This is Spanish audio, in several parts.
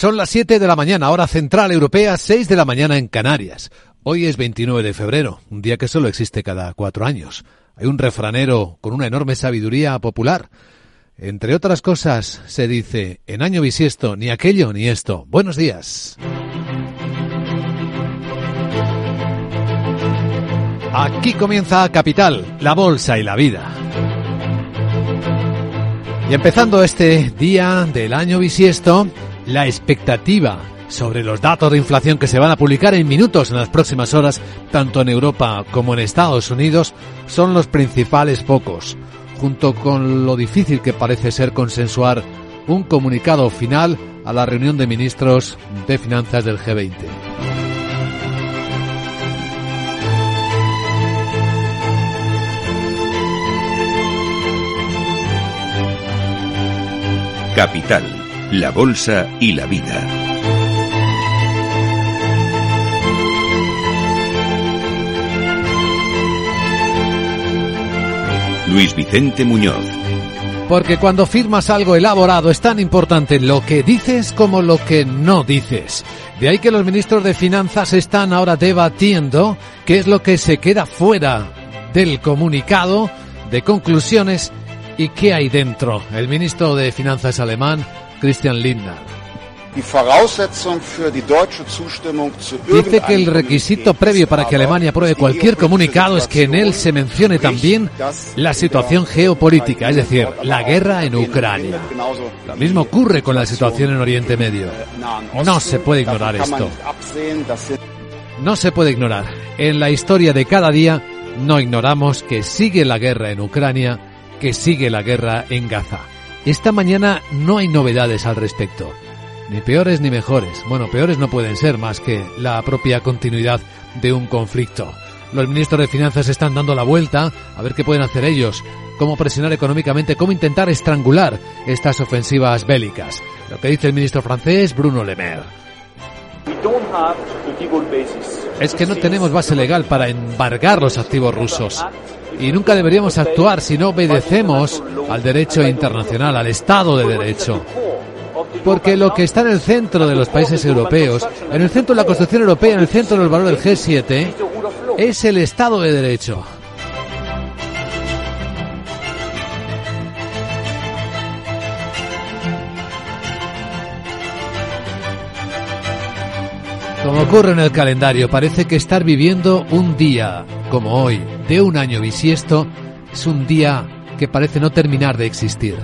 Son las 7 de la mañana, hora central europea, 6 de la mañana en Canarias. Hoy es 29 de febrero, un día que solo existe cada cuatro años. Hay un refranero con una enorme sabiduría popular. Entre otras cosas, se dice, en año bisiesto, ni aquello ni esto. Buenos días. Aquí comienza Capital, la bolsa y la vida. Y empezando este día del año bisiesto, la expectativa sobre los datos de inflación que se van a publicar en minutos en las próximas horas, tanto en Europa como en Estados Unidos, son los principales focos, junto con lo difícil que parece ser consensuar un comunicado final a la reunión de ministros de finanzas del G20. Capital, la Bolsa y la Vida. Luis Vicente Muñoz. Porque cuando firmas algo elaborado es tan importante lo que dices como lo que no dices. De ahí que los ministros de Finanzas están ahora debatiendo qué es lo que se queda fuera del comunicado de conclusiones y qué hay dentro. El ministro de Finanzas alemán, Christian Lindner. Dice que el requisito previo para que Alemania apruebe cualquier comunicado es que en él se mencione también la situación geopolítica, es decir, la guerra en Ucrania. Lo mismo ocurre con la situación en Oriente Medio. No se puede ignorar esto. No se puede ignorar. En la historia de cada día no ignoramos que sigue la guerra en Ucrania, que sigue la guerra en Gaza. Esta mañana no hay novedades al respecto ni peores ni mejores. Bueno, peores no pueden ser más que la propia continuidad de un conflicto. Los ministros de Finanzas están dando la vuelta a ver qué pueden hacer ellos, cómo presionar económicamente, cómo intentar estrangular estas ofensivas bélicas. Lo que dice el ministro francés Bruno Le Maire. Es que no tenemos base legal para embargar los activos rusos. Y nunca deberíamos actuar si no obedecemos al derecho internacional, al Estado de Derecho. Porque lo que está en el centro de los países europeos, en el centro de la Constitución Europea, en el centro del valor del G7, es el Estado de Derecho. Como ocurre en el calendario, parece que estar viviendo un día como hoy, de un año bisiesto, es un día que parece no terminar de existir.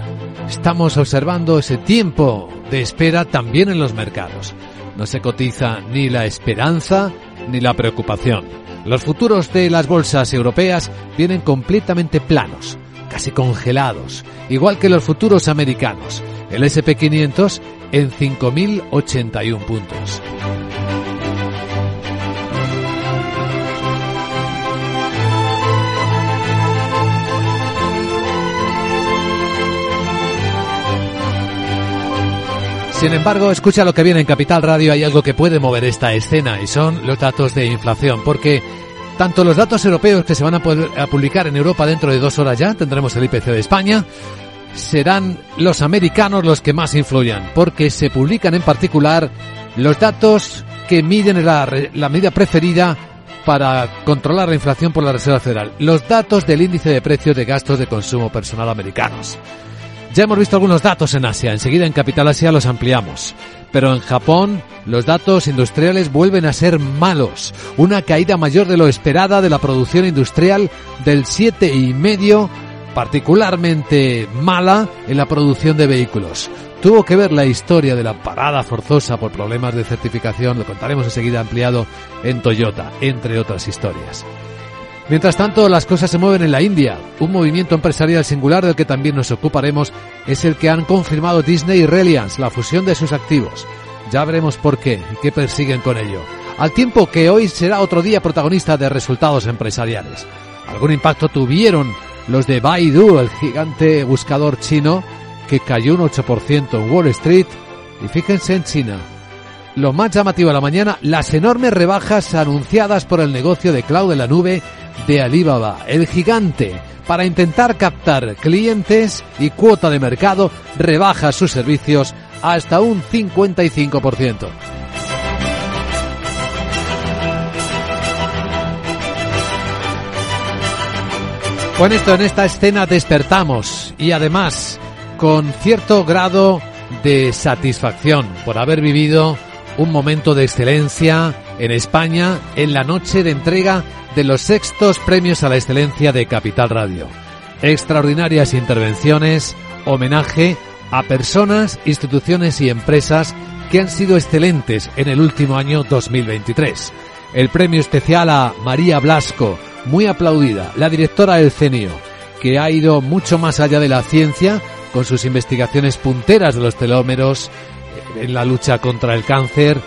Estamos observando ese tiempo de espera también en los mercados. No se cotiza ni la esperanza ni la preocupación. Los futuros de las bolsas europeas vienen completamente planos, casi congelados, igual que los futuros americanos. El SP500 en 5.081 puntos. Sin embargo, escucha lo que viene en Capital Radio, hay algo que puede mover esta escena y son los datos de inflación, porque tanto los datos europeos que se van a, publicar en Europa dentro de dos horas ya, tendremos el IPC de España, serán los americanos los que más influyan, porque se publican en particular los datos que miden la, la medida preferida para controlar la inflación por la Reserva Federal, los datos del índice de precios de gastos de consumo personal americanos. Ya hemos visto algunos datos en Asia, enseguida en Capital Asia los ampliamos. Pero en Japón los datos industriales vuelven a ser malos. Una caída mayor de lo esperada de la producción industrial del 7,5, particularmente mala en la producción de vehículos. Tuvo que ver la historia de la parada forzosa por problemas de certificación, lo contaremos enseguida ampliado en Toyota, entre otras historias. Mientras tanto, las cosas se mueven en la India. Un movimiento empresarial singular del que también nos ocuparemos es el que han confirmado Disney y Reliance, la fusión de sus activos. Ya veremos por qué y qué persiguen con ello. Al tiempo que hoy será otro día protagonista de resultados empresariales. Algún impacto tuvieron los de Baidu, el gigante buscador chino, que cayó un 8% en Wall Street. Y fíjense en China. Lo más llamativo de la mañana, las enormes rebajas anunciadas por el negocio de cloud de la nube de Alibaba, el gigante, para intentar captar clientes y cuota de mercado, rebaja sus servicios hasta un 55%. Con esto, en esta escena despertamos y además con cierto grado de satisfacción por haber vivido un momento de excelencia en España en la noche de entrega de los sextos premios a la excelencia de Capital Radio. Extraordinarias intervenciones, homenaje a personas, instituciones y empresas que han sido excelentes en el último año 2023. El premio especial a María Blasco, muy aplaudida, la directora del CENIO, que ha ido mucho más allá de la ciencia con sus investigaciones punteras de los telómeros eh, en la lucha contra el cáncer,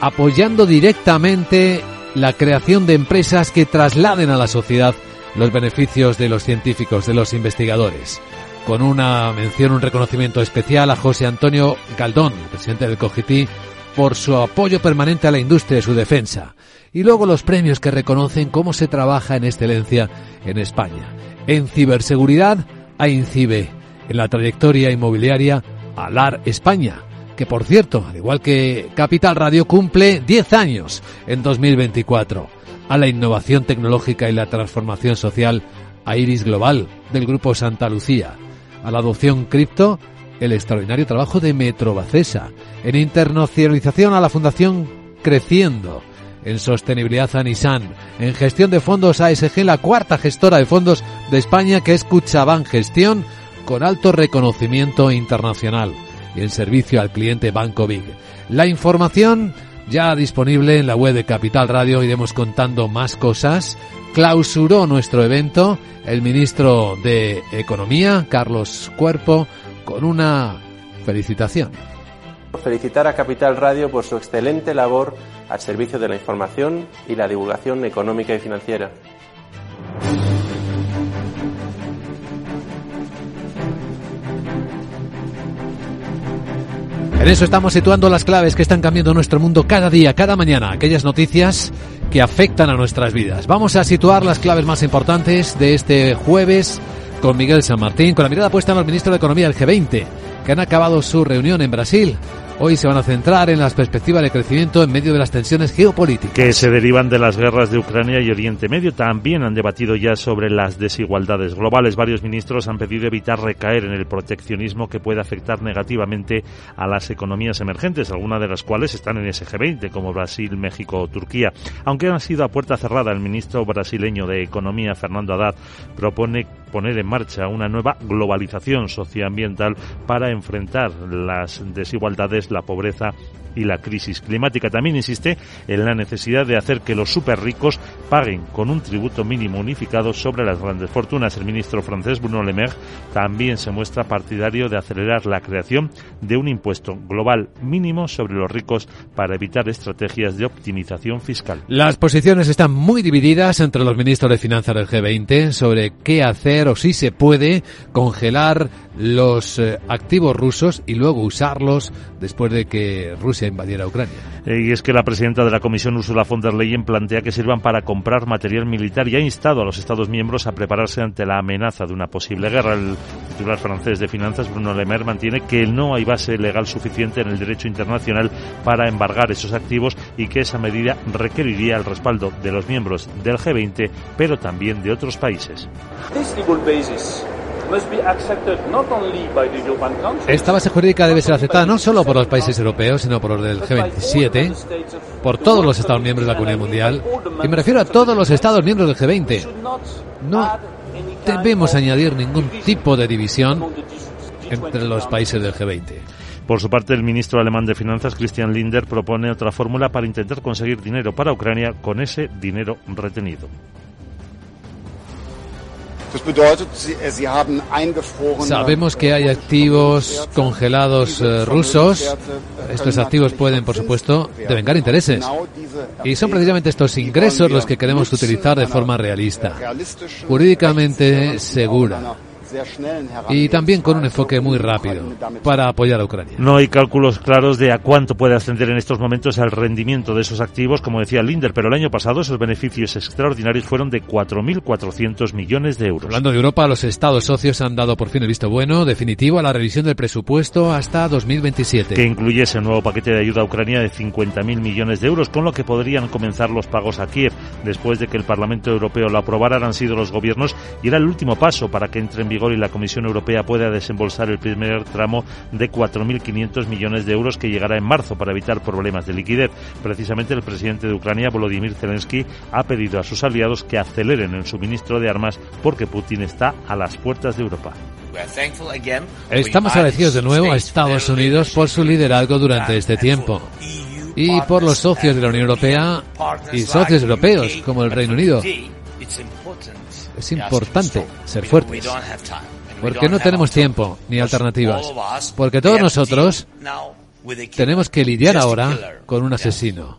apoyando directamente la creación de empresas que trasladen a la sociedad los beneficios de los científicos, de los investigadores. Con una mención, un reconocimiento especial a José Antonio Galdón, presidente del COGITI, por su apoyo permanente a la industria y su defensa. Y luego los premios que reconocen cómo se trabaja en excelencia en España. En ciberseguridad, a INCIBE. En la trayectoria inmobiliaria, ALAR España que por cierto, al igual que Capital Radio, cumple 10 años en 2024. A la innovación tecnológica y la transformación social, a Iris Global, del Grupo Santa Lucía. A la adopción cripto, el extraordinario trabajo de Metrobacesa. En internacionalización, a la Fundación Creciendo. En sostenibilidad a Nissan. En gestión de fondos ASG, la cuarta gestora de fondos de España, que es Cuchabán Gestión, con alto reconocimiento internacional y en servicio al cliente Banco Big. La información ya disponible en la web de Capital Radio, iremos contando más cosas. Clausuró nuestro evento el ministro de Economía, Carlos Cuerpo, con una felicitación. Felicitar a Capital Radio por su excelente labor al servicio de la información y la divulgación económica y financiera. En eso estamos situando las claves que están cambiando nuestro mundo cada día, cada mañana, aquellas noticias que afectan a nuestras vidas. Vamos a situar las claves más importantes de este jueves con Miguel San Martín, con la mirada puesta en el ministro de Economía del G20, que han acabado su reunión en Brasil. Hoy se van a centrar en las perspectivas de crecimiento en medio de las tensiones geopolíticas. Que se derivan de las guerras de Ucrania y Oriente Medio. También han debatido ya sobre las desigualdades globales. Varios ministros han pedido evitar recaer en el proteccionismo que puede afectar negativamente a las economías emergentes, algunas de las cuales están en ese G20, como Brasil, México o Turquía. Aunque han sido a puerta cerrada, el ministro brasileño de Economía, Fernando Haddad, propone poner en marcha una nueva globalización socioambiental para enfrentar las desigualdades la pobreza y la crisis climática. También insiste en la necesidad de hacer que los super ricos paguen con un tributo mínimo unificado sobre las grandes fortunas. El ministro francés Bruno Le Maire también se muestra partidario de acelerar la creación de un impuesto global mínimo sobre los ricos para evitar estrategias de optimización fiscal. Las posiciones están muy divididas entre los ministros de Finanzas del G20 sobre qué hacer o si se puede congelar los eh, activos rusos y luego usarlos después de que Rusia invadiera Ucrania. Eh, y es que la presidenta de la Comisión, Ursula von der Leyen, plantea que sirvan para comprar material militar y ha instado a los Estados miembros a prepararse ante la amenaza de una posible guerra. El titular francés de Finanzas, Bruno Le Maire, mantiene que no hay base legal suficiente en el derecho internacional para embargar esos activos y que esa medida requeriría el respaldo de los miembros del G20, pero también de otros países. Esta base jurídica debe ser aceptada no solo por los países europeos, sino por los del G27, por todos los Estados miembros de la Comunidad Mundial, y me refiero a todos los Estados miembros del G20. No debemos añadir ningún tipo de división entre los países del G20. Por su parte, el ministro alemán de Finanzas, Christian Linder, propone otra fórmula para intentar conseguir dinero para Ucrania con ese dinero retenido. Sabemos que hay activos congelados eh, rusos. Estos activos pueden, por supuesto, devengar intereses. Y son precisamente estos ingresos los que queremos utilizar de forma realista, jurídicamente segura y también con un enfoque muy rápido para apoyar a Ucrania. No hay cálculos claros de a cuánto puede ascender en estos momentos el rendimiento de esos activos, como decía Linder, pero el año pasado esos beneficios extraordinarios fueron de 4.400 millones de euros. Hablando de Europa, los estados socios han dado por fin el visto bueno definitivo a la revisión del presupuesto hasta 2027. Que incluye ese nuevo paquete de ayuda a Ucrania de 50.000 millones de euros, con lo que podrían comenzar los pagos a Kiev. Después de que el Parlamento Europeo lo aprobara, han sido los gobiernos y era el último paso para que entre en vigor y la Comisión Europea pueda desembolsar el primer tramo de 4.500 millones de euros que llegará en marzo para evitar problemas de liquidez. Precisamente el presidente de Ucrania, Volodymyr Zelensky, ha pedido a sus aliados que aceleren el suministro de armas porque Putin está a las puertas de Europa. Estamos agradecidos de nuevo a Estados Unidos por su liderazgo durante este tiempo y por los socios de la Unión Europea y socios europeos como el Reino Unido. Es importante ser fuertes. porque no tenemos tiempo ni alternativas, porque todos nosotros tenemos que lidiar ahora con un asesino.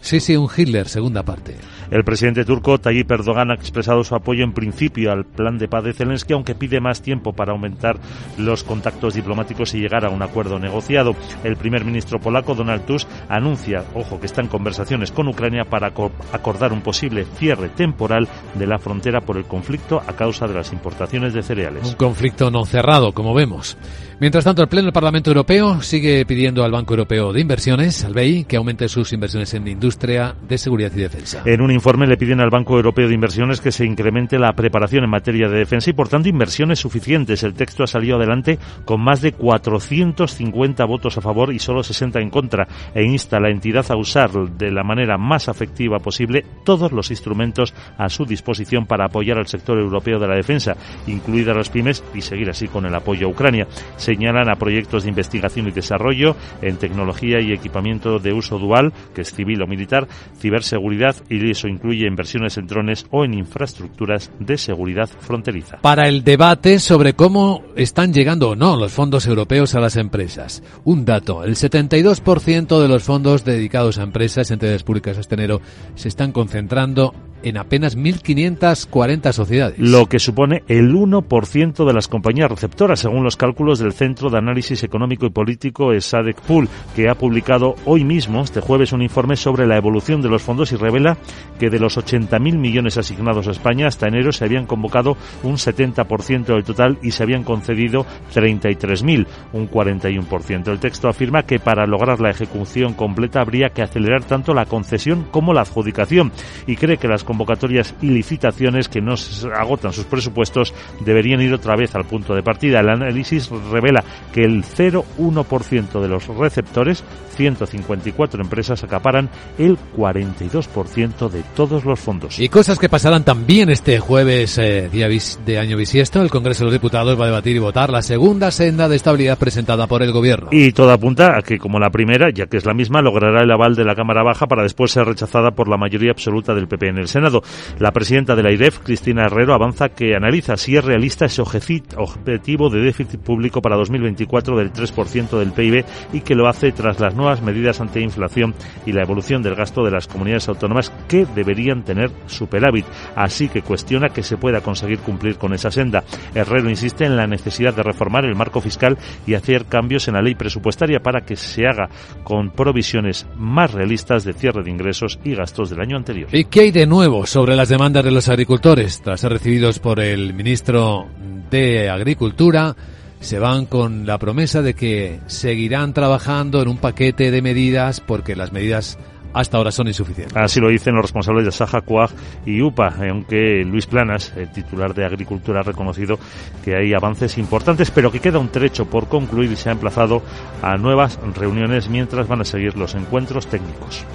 Sí, sí, un Hitler, segunda parte. El presidente turco Tayyip Erdogan ha expresado su apoyo en principio al plan de paz de Zelensky, aunque pide más tiempo para aumentar los contactos diplomáticos y llegar a un acuerdo negociado. El primer ministro polaco Donald Tusk anuncia, ojo, que está en conversaciones con Ucrania para acordar un posible cierre temporal de la frontera por el conflicto a causa de las importaciones de cereales. Un conflicto no cerrado, como vemos. Mientras tanto, el Pleno del Parlamento Europeo sigue pidiendo al Banco Europeo de Inversiones, al BEI, que aumente sus inversiones en industria de seguridad y defensa. En un informe le piden al Banco Europeo de Inversiones que se incremente la preparación en materia de defensa y, por tanto, inversiones suficientes. El texto ha salido adelante con más de 450 votos a favor y solo 60 en contra e insta a la entidad a usar de la manera más afectiva posible todos los instrumentos a su disposición para apoyar al sector europeo de la defensa, incluidas las pymes, y seguir así con el apoyo a Ucrania señalan a proyectos de investigación y desarrollo en tecnología y equipamiento de uso dual, que es civil o militar, ciberseguridad y eso incluye inversiones en drones o en infraestructuras de seguridad fronteriza. Para el debate sobre cómo están llegando o no los fondos europeos a las empresas. Un dato, el 72% de los fondos dedicados a empresas, entidades públicas este enero, se están concentrando en apenas 1.540 sociedades. Lo que supone el 1% de las compañías receptoras, según los cálculos del Centro de Análisis Económico y Político SADEC Pool, que ha publicado hoy mismo, este jueves, un informe sobre la evolución de los fondos y revela que de los 80.000 millones asignados a España hasta enero se habían convocado un 70% del total y se habían concedido 33.000, un 41%. El texto afirma que para lograr la ejecución completa habría que acelerar tanto la concesión como la adjudicación y cree que las convocatorias y licitaciones que no agotan sus presupuestos deberían ir otra vez al punto de partida. El análisis revela que el 0,1% de los receptores, 154 empresas, acaparan el 42% de todos los fondos. Y cosas que pasarán también este jueves, eh, día de año bisiesto, el Congreso de los Diputados va a debatir y votar la segunda senda de estabilidad presentada por el Gobierno. Y todo apunta a que, como la primera, ya que es la misma, logrará el aval de la Cámara Baja para después ser rechazada por la mayoría absoluta del PP en el Senado. La presidenta de la IREF, Cristina Herrero, avanza que analiza si es realista ese objetivo de déficit público para 2024 del 3% del PIB y que lo hace tras las nuevas medidas ante inflación y la evolución del gasto de las comunidades autónomas que deberían tener superávit. Así que cuestiona que se pueda conseguir cumplir con esa senda. Herrero insiste en la necesidad de reformar el marco fiscal y hacer cambios en la ley presupuestaria para que se haga con provisiones más realistas de cierre de ingresos y gastos del año anterior. ¿Y qué hay de nuevo? Sobre las demandas de los agricultores, tras ser recibidos por el ministro de Agricultura, se van con la promesa de que seguirán trabajando en un paquete de medidas porque las medidas hasta ahora son insuficientes. Así lo dicen los responsables de Saja, Cuag y UPA, aunque Luis Planas, el titular de Agricultura, ha reconocido que hay avances importantes, pero que queda un trecho por concluir y se ha emplazado a nuevas reuniones mientras van a seguir los encuentros técnicos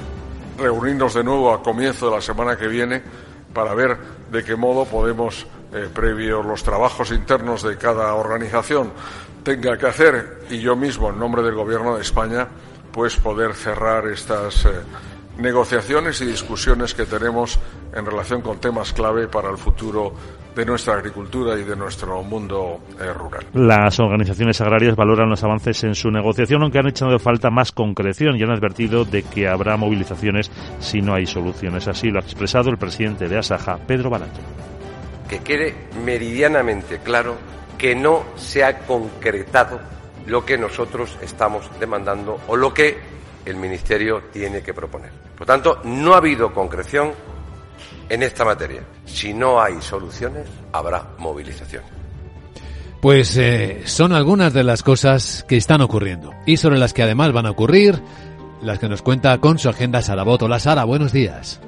reunirnos de nuevo a comienzo de la semana que viene para ver de qué modo podemos, eh, previo los trabajos internos de cada organización tenga que hacer, y yo mismo, en nombre del Gobierno de España, pues poder cerrar estas eh, negociaciones y discusiones que tenemos en relación con temas clave para el futuro de nuestra agricultura y de nuestro mundo eh, rural. Las organizaciones agrarias valoran los avances en su negociación, aunque han echado de falta más concreción y han advertido de que habrá movilizaciones si no hay soluciones. Así lo ha expresado el presidente de Asaja, Pedro Barato. que quede meridianamente claro que no se ha concretado lo que nosotros estamos demandando o lo que el Ministerio tiene que proponer. Por tanto, no ha habido concreción en esta materia. Si no hay soluciones, habrá movilización. Pues eh, son algunas de las cosas que están ocurriendo y sobre las que además van a ocurrir, las que nos cuenta con su agenda Sara Boto. La Sara, buenos días.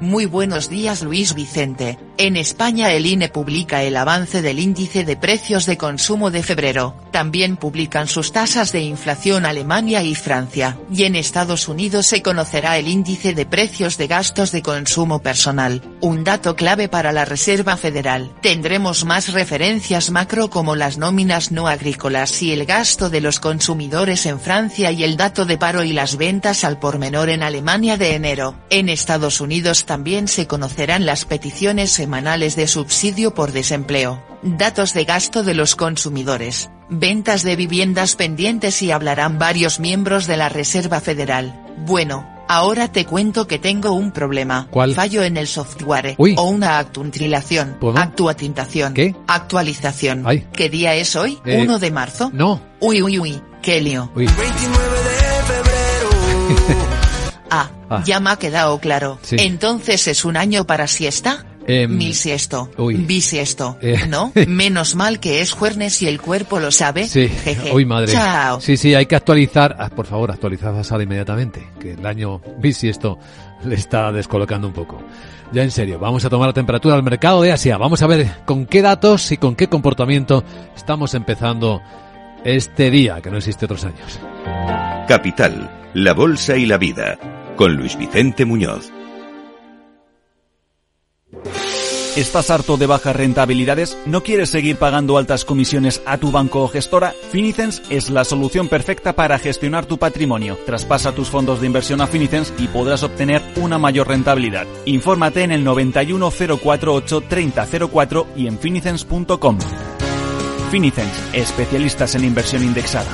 Muy buenos días Luis Vicente. En España el INE publica el avance del índice de precios de consumo de febrero, también publican sus tasas de inflación Alemania y Francia, y en Estados Unidos se conocerá el índice de precios de gastos de consumo personal, un dato clave para la Reserva Federal. Tendremos más referencias macro como las nóminas no agrícolas y el gasto de los consumidores en Francia y el dato de paro y las ventas al por menor en Alemania de enero. En Estados Unidos también se conocerán las peticiones semanales de subsidio por desempleo, datos de gasto de los consumidores, ventas de viviendas pendientes y hablarán varios miembros de la Reserva Federal. Bueno, ahora te cuento que tengo un problema. ¿Cuál? Fallo en el software. Uy. O una actualización. ¿Puedo? Actuatintación. ¿Qué? Actualización. Ay. ¿Qué día es hoy? Eh, ¿1 de marzo? No. Uy, uy, uy. Qué lío. Uy. Ah, Ah. ya me ha quedado claro. Sí. Entonces es un año para siesta. Em, Mil siesto. uy. Bisiesto. Eh. ¿No? Menos mal que es jueves y el cuerpo lo sabe. Sí, Jeje. uy madre. Chao. Sí, sí, hay que actualizar. Ah, por favor, actualizad a Sara inmediatamente, que el año bisiesto le está descolocando un poco. Ya en serio, vamos a tomar la temperatura al mercado de Asia. Vamos a ver con qué datos y con qué comportamiento estamos empezando este día, que no existe otros años. Capital, la Bolsa y la Vida, con Luis Vicente Muñoz. ¿Estás harto de bajas rentabilidades? ¿No quieres seguir pagando altas comisiones a tu banco o gestora? Finicens es la solución perfecta para gestionar tu patrimonio. Traspasa tus fondos de inversión a Finicens y podrás obtener una mayor rentabilidad. Infórmate en el 91 048 3004 y en finicens.com. Finicens, especialistas en inversión indexada.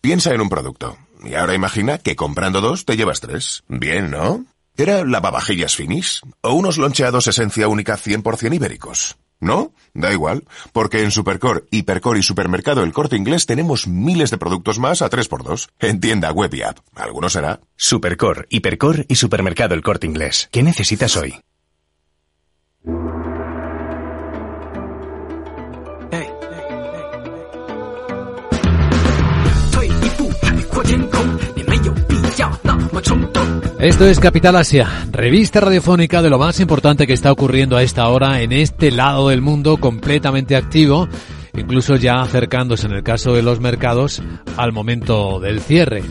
Piensa en un producto. Y ahora imagina que comprando dos te llevas tres. Bien, ¿no? ¿Era lavavajillas finis? ¿O unos loncheados esencia única 100% ibéricos? ¿No? Da igual, porque en Supercore, Hipercore y Supermercado El Corte Inglés tenemos miles de productos más a 3x2. En tienda web y app. Algunos será. Supercor, Hipercor y Supermercado El Corte Inglés. ¿Qué necesitas hoy? Esto es Capital Asia, revista radiofónica de lo más importante que está ocurriendo a esta hora en este lado del mundo completamente activo, incluso ya acercándose en el caso de los mercados al momento del cierre.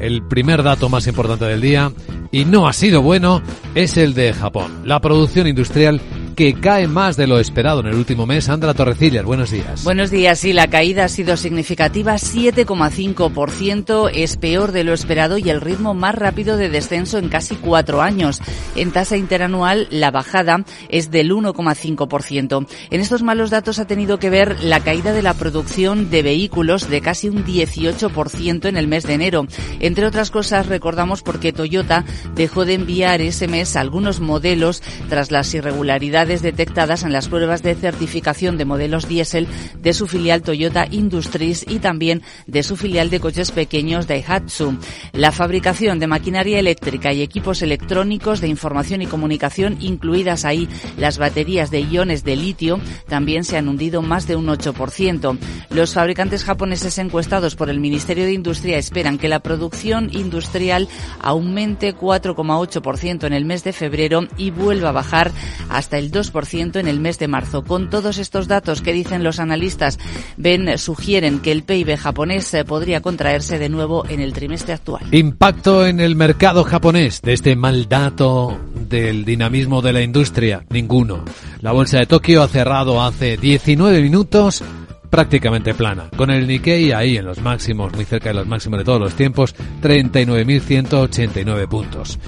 El primer dato más importante del día, y no ha sido bueno, es el de Japón. La producción industrial que cae más de lo esperado en el último mes. Sandra Torrecillas, buenos días. Buenos días. Sí, la caída ha sido significativa, 7,5%. Es peor de lo esperado y el ritmo más rápido de descenso en casi cuatro años. En tasa interanual, la bajada es del 1,5%. En estos malos datos ha tenido que ver la caída de la producción de vehículos de casi un 18% en el mes de enero. Entre otras cosas, recordamos porque Toyota dejó de enviar ese mes algunos modelos tras las irregularidades detectadas en las pruebas de certificación de modelos diésel de su filial Toyota Industries y también de su filial de coches pequeños Daihatsu. La fabricación de maquinaria eléctrica y equipos electrónicos de información y comunicación, incluidas ahí las baterías de iones de litio, también se han hundido más de un 8%. Los fabricantes japoneses encuestados por el Ministerio de Industria esperan que la producción industrial aumente 4,8% en el mes de febrero y vuelva a bajar hasta el 2% en el mes de marzo. Con todos estos datos que dicen los analistas, ven, sugieren que el PIB japonés eh, podría contraerse de nuevo en el trimestre actual. Impacto en el mercado japonés de este mal dato del dinamismo de la industria. Ninguno. La bolsa de Tokio ha cerrado hace 19 minutos prácticamente plana, con el Nikkei ahí en los máximos, muy cerca de los máximos de todos los tiempos, 39.189 puntos.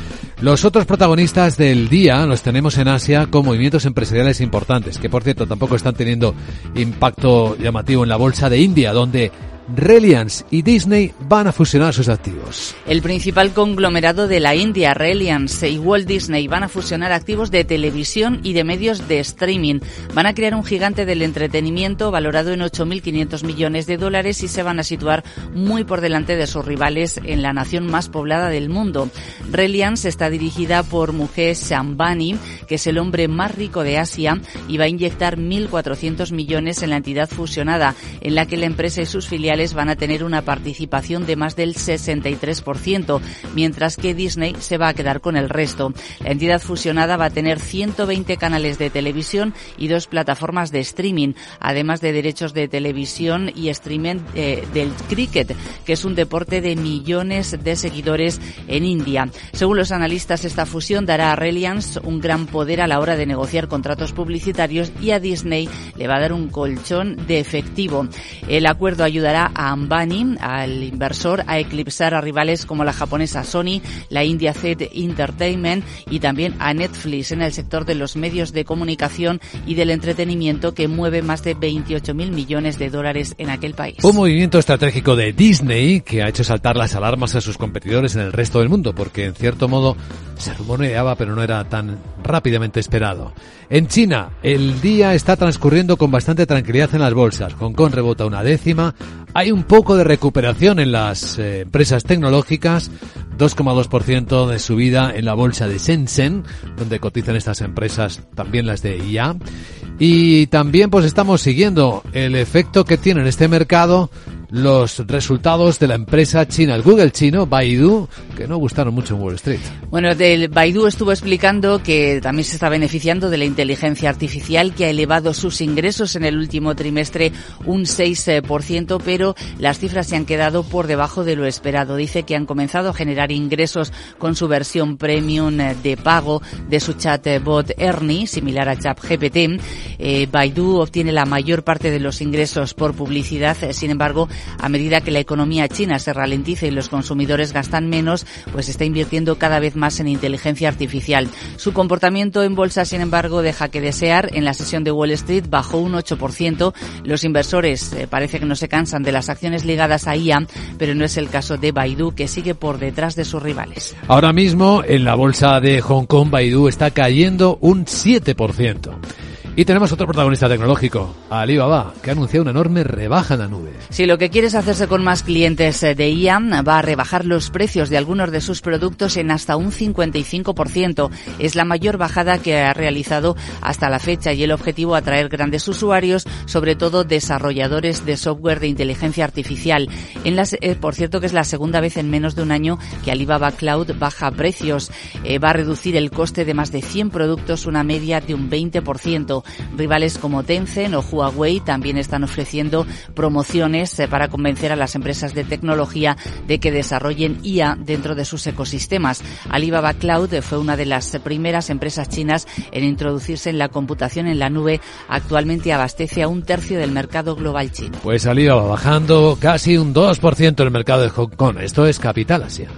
Los otros protagonistas del día los tenemos en Asia con movimientos empresariales importantes, que por cierto tampoco están teniendo impacto llamativo en la bolsa de India, donde Reliance y Disney van a fusionar sus activos. El principal conglomerado de la India, Reliance y Walt Disney, van a fusionar activos de televisión y de medios de streaming. Van a crear un gigante del entretenimiento valorado en 8.500 millones de dólares y se van a situar muy por delante de sus rivales en la nación más poblada del mundo. Reliance está dirigida por Mukesh Ambani, que es el hombre más rico de Asia y va a inyectar 1.400 millones en la entidad fusionada, en la que la empresa y sus filiales van a tener una participación de más del 63%, mientras que Disney se va a quedar con el resto. La entidad fusionada va a tener 120 canales de televisión y dos plataformas de streaming, además de derechos de televisión y streaming eh, del cricket, que es un deporte de millones de seguidores en India. Según los analistas, esta fusión dará a Reliance un gran poder a la hora de negociar contratos publicitarios y a Disney le va a dar un colchón de efectivo. El acuerdo ayudará a Ambani, al inversor, a eclipsar a rivales como la japonesa Sony, la India Z Entertainment y también a Netflix en el sector de los medios de comunicación y del entretenimiento que mueve más de 28.000 millones de dólares en aquel país. Un movimiento estratégico de Disney que ha hecho saltar las alarmas a sus competidores en el resto del mundo porque en cierto modo se rumoreaba pero no era tan rápidamente esperado. En China, el día está transcurriendo con bastante tranquilidad en las bolsas. Hong Kong rebota una décima, hay un poco de recuperación en las eh, empresas tecnológicas, 2,2% de subida en la bolsa de Shenzhen, donde cotizan estas empresas, también las de IA. Y también pues estamos siguiendo el efecto que tiene en este mercado los resultados de la empresa china, el Google chino, Baidu, que no gustaron mucho en Wall Street. Bueno, del Baidu estuvo explicando que también se está beneficiando de la inteligencia artificial que ha elevado sus ingresos en el último trimestre un 6%, pero las cifras se han quedado por debajo de lo esperado. Dice que han comenzado a generar ingresos con su versión premium de pago de su chatbot Ernie, similar a ChatGPT. Eh, Baidu obtiene la mayor parte de los ingresos por publicidad, sin embargo, a medida que la economía china se ralentiza y los consumidores gastan menos, pues está invirtiendo cada vez más en inteligencia artificial. Su comportamiento en bolsa, sin embargo, deja que desear. En la sesión de Wall Street bajó un 8%. Los inversores eh, parece que no se cansan de las acciones ligadas a IA, pero no es el caso de Baidu, que sigue por detrás de sus rivales. Ahora mismo, en la bolsa de Hong Kong, Baidu está cayendo un 7%. Y tenemos otro protagonista tecnológico, Alibaba, que ha anunciado una enorme rebaja en la nube. Si lo que quiere es hacerse con más clientes eh, de IA, va a rebajar los precios de algunos de sus productos en hasta un 55%. Es la mayor bajada que ha realizado hasta la fecha y el objetivo atraer grandes usuarios, sobre todo desarrolladores de software de inteligencia artificial. Eh, por cierto que es la segunda vez en menos de un año que Alibaba Cloud baja precios. Eh, va a reducir el coste de más de 100 productos, una media de un 20%. Rivales como Tencent o Huawei también están ofreciendo promociones eh, para convencer a las empresas de tecnología de que desarrollen IA dentro de sus ecosistemas. Alibaba Cloud fue una de las primeras empresas chinas en introducirse en la computación en la nube. Actualmente abastece a un tercio del mercado global chino. Pues Alibaba bajando casi un 2% en el mercado de Hong Kong. Esto es Capital Asia.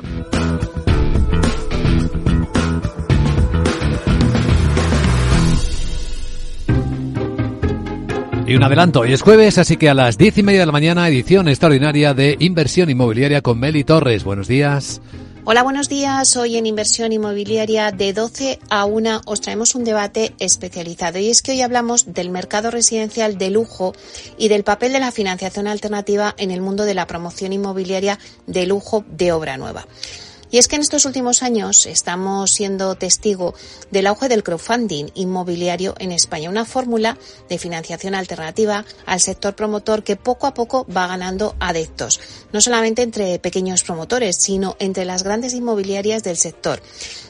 Y un adelanto, hoy es jueves, así que a las diez y media de la mañana, edición extraordinaria de Inversión Inmobiliaria con Meli Torres. Buenos días. Hola, buenos días. Hoy en Inversión Inmobiliaria de 12 a 1 os traemos un debate especializado y es que hoy hablamos del mercado residencial de lujo y del papel de la financiación alternativa en el mundo de la promoción inmobiliaria de lujo de obra nueva. Y es que en estos últimos años estamos siendo testigo del auge del crowdfunding inmobiliario en España, una fórmula de financiación alternativa al sector promotor que poco a poco va ganando adeptos, no solamente entre pequeños promotores, sino entre las grandes inmobiliarias del sector.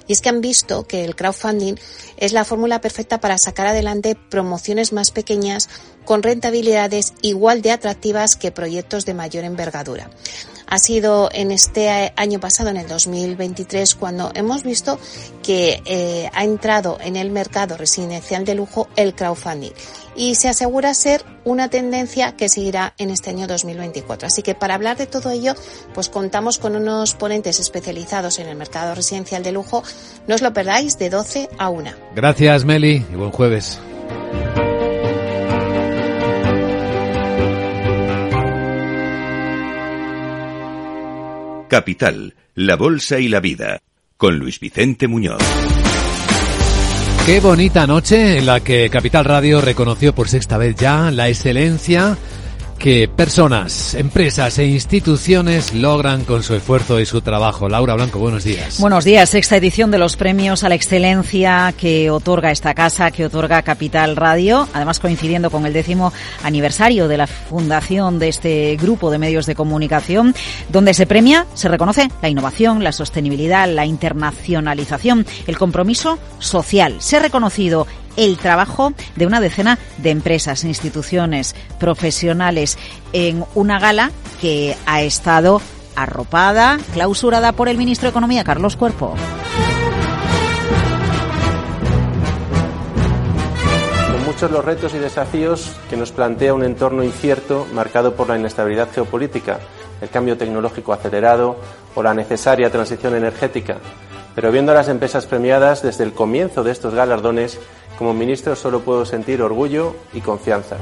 Y es que han visto que el crowdfunding es la fórmula perfecta para sacar adelante promociones más pequeñas con rentabilidades igual de atractivas que proyectos de mayor envergadura ha sido en este año pasado, en el 2023, cuando hemos visto que eh, ha entrado en el mercado residencial de lujo el crowdfunding y se asegura ser una tendencia que seguirá en este año 2024. Así que para hablar de todo ello, pues contamos con unos ponentes especializados en el mercado residencial de lujo. No os lo perdáis de 12 a 1. Gracias, Meli, y buen jueves. Capital, la Bolsa y la Vida, con Luis Vicente Muñoz. Qué bonita noche en la que Capital Radio reconoció por sexta vez ya la excelencia que personas, empresas e instituciones logran con su esfuerzo y su trabajo. Laura Blanco, buenos días. Buenos días. Sexta edición de los premios a la excelencia que otorga esta casa, que otorga Capital Radio, además coincidiendo con el décimo aniversario de la fundación de este grupo de medios de comunicación, donde se premia, se reconoce la innovación, la sostenibilidad, la internacionalización, el compromiso social. Se ha reconocido el trabajo de una decena de empresas, instituciones, profesionales en una gala que ha estado arropada, clausurada por el ministro de Economía, Carlos Cuerpo. Son muchos los retos y desafíos que nos plantea un entorno incierto marcado por la inestabilidad geopolítica, el cambio tecnológico acelerado o la necesaria transición energética. Pero viendo a las empresas premiadas desde el comienzo de estos galardones, como ministro solo puedo sentir orgullo y confianza.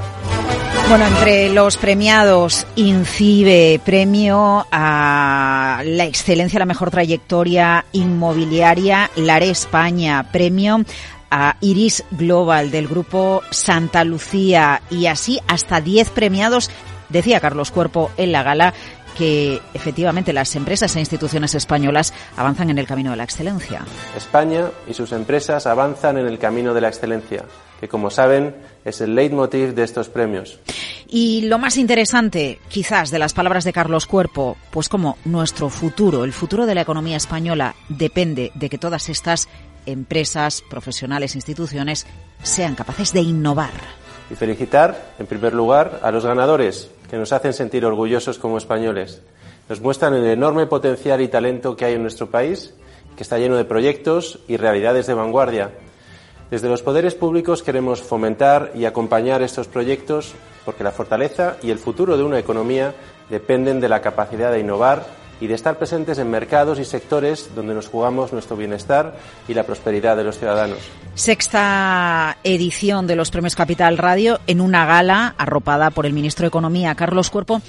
Bueno, entre los premiados, INCIBE, premio a la excelencia, la mejor trayectoria inmobiliaria, LARE España, premio a Iris Global del grupo Santa Lucía y así hasta 10 premiados, decía Carlos Cuerpo en la gala, que efectivamente las empresas e instituciones españolas avanzan en el camino de la excelencia. España y sus empresas avanzan en el camino de la excelencia, que como saben es el leitmotiv de estos premios. Y lo más interesante, quizás, de las palabras de Carlos Cuerpo, pues como nuestro futuro, el futuro de la economía española, depende de que todas estas empresas, profesionales, instituciones sean capaces de innovar. Y felicitar, en primer lugar, a los ganadores, que nos hacen sentir orgullosos como españoles. Nos muestran el enorme potencial y talento que hay en nuestro país, que está lleno de proyectos y realidades de vanguardia. Desde los poderes públicos queremos fomentar y acompañar estos proyectos porque la fortaleza y el futuro de una economía dependen de la capacidad de innovar y de estar presentes en mercados y sectores donde nos jugamos nuestro bienestar y la prosperidad de los ciudadanos. Sexta edición de los Premios Capital Radio en una gala arropada por el ministro de Economía, Carlos Cuerpo.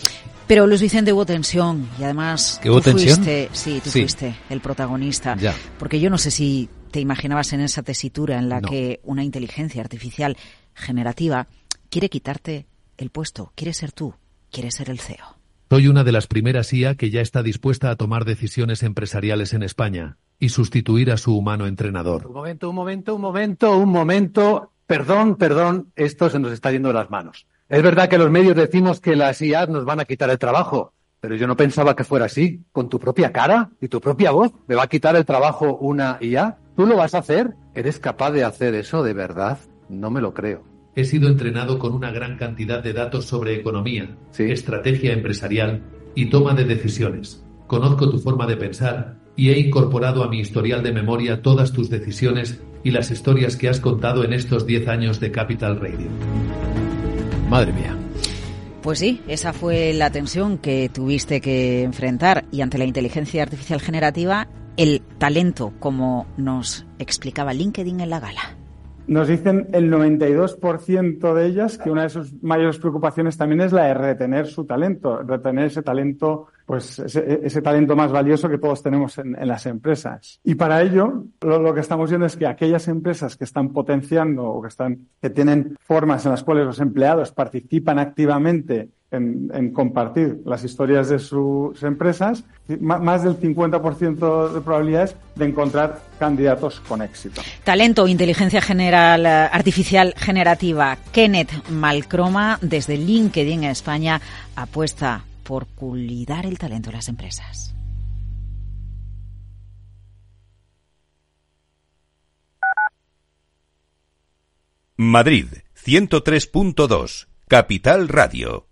Pero Luis Vicente hubo tensión y además ¿Que hubo tú tensión? fuiste, sí, tú Sí. fuiste el protagonista. Ya. Porque yo no sé si te imaginabas en esa tesitura en la No. que una inteligencia artificial generativa quiere quitarte el puesto, quiere ser tú, quiere ser el CEO. Soy una de las primeras IA que ya está dispuesta a tomar decisiones empresariales en España y sustituir a su humano entrenador. Un momento, un momento, un momento, un momento. Perdón, perdón, esto se nos está yendo de las manos. Es verdad que los medios decimos que las IA nos van a quitar el trabajo, pero yo no pensaba que fuera así. Con tu propia cara y tu propia voz, ¿me va a quitar el trabajo una IA? ¿Tú lo vas a hacer? ¿Eres capaz de hacer eso de verdad? No me lo creo. He sido entrenado con una gran cantidad de datos sobre economía, estrategia empresarial y toma de decisiones. Conozco tu forma de pensar y he incorporado a mi historial de memoria todas tus decisiones y las historias que has contado en estos 10 años de Capital Radio. Madre mía. Pues sí, esa fue la tensión que tuviste que enfrentar y ante la inteligencia artificial generativa, el talento, como nos explicaba LinkedIn en la gala. Nos dicen el 92% de ellas que una de sus mayores preocupaciones también es la de retener su talento, retener ese talento, pues ese, ese talento más valioso que todos tenemos en, las empresas. Y para ello, lo, que estamos viendo es que aquellas empresas que están potenciando o que están, que tienen formas en las cuales los empleados participan activamente en, compartir las historias de sus empresas, más del 50% de probabilidades de encontrar candidatos con éxito. Talento, inteligencia general artificial generativa. Kenneth Malcroma, desde LinkedIn España, apuesta por cuidar el talento de las empresas. Madrid, 103.2, Capital Radio.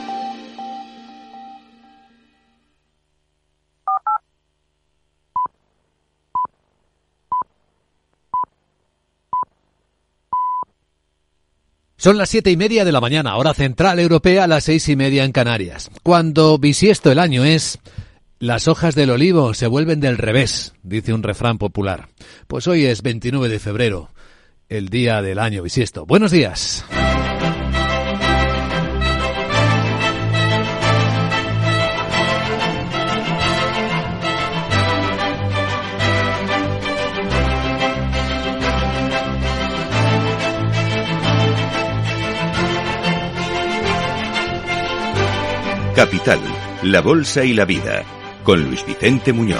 Son las siete y media de la mañana, hora central europea, las seis y media en Canarias. Cuando bisiesto el año es, las hojas del olivo se vuelven del revés, dice un refrán popular. Pues hoy es 29 de febrero, el día del año bisiesto. Buenos días. Capital, la Bolsa y la Vida, con Luis Vicente Muñoz.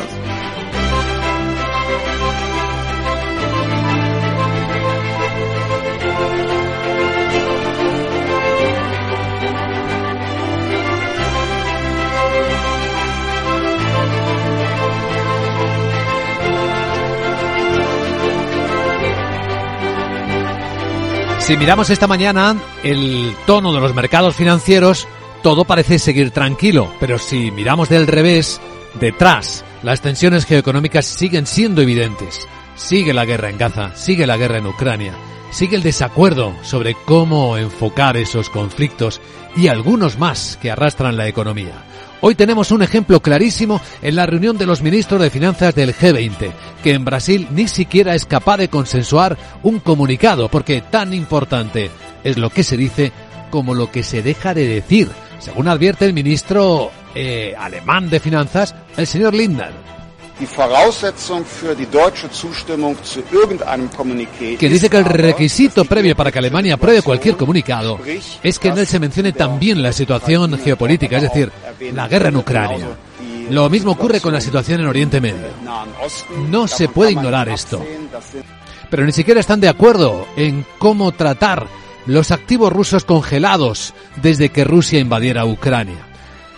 Si miramos esta mañana el tono de los mercados financieros, todo parece seguir tranquilo, pero si miramos del revés, detrás, las tensiones geoeconómicas siguen siendo evidentes. Sigue la guerra en Gaza, sigue la guerra en Ucrania, sigue el desacuerdo sobre cómo enfocar esos conflictos y algunos más que arrastran la economía. Hoy tenemos un ejemplo clarísimo en la reunión de los ministros de Finanzas del G20, que en Brasil ni siquiera es capaz de consensuar un comunicado, porque tan importante es lo que se dice como lo que se deja de decir, según advierte el ministro eh, alemán de Finanzas, el señor Lindner. Que dice que el requisito previo para que Alemania apruebe cualquier comunicado es que en él se mencione también la situación geopolítica, es decir, la guerra en Ucrania. Lo mismo ocurre con la situación en Oriente Medio. No se puede ignorar esto. Pero ni siquiera están de acuerdo en cómo tratar los activos rusos congelados desde que Rusia invadiera Ucrania.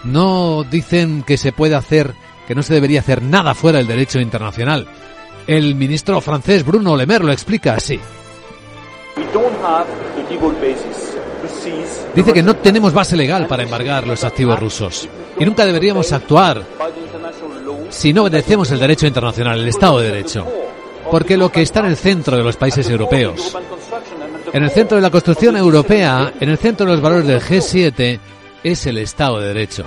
No dicen que se puede hacer, que no se debería hacer nada fuera del derecho internacional. El ministro francés Bruno Le Maire lo explica así. Dice que no tenemos base legal para embargar los activos rusos y nunca deberíamos actuar si no obedecemos el derecho internacional, el Estado de Derecho. Porque lo que está en el centro de los países europeos en el centro de la construcción europea, en el centro de los valores del G7, es el Estado de Derecho.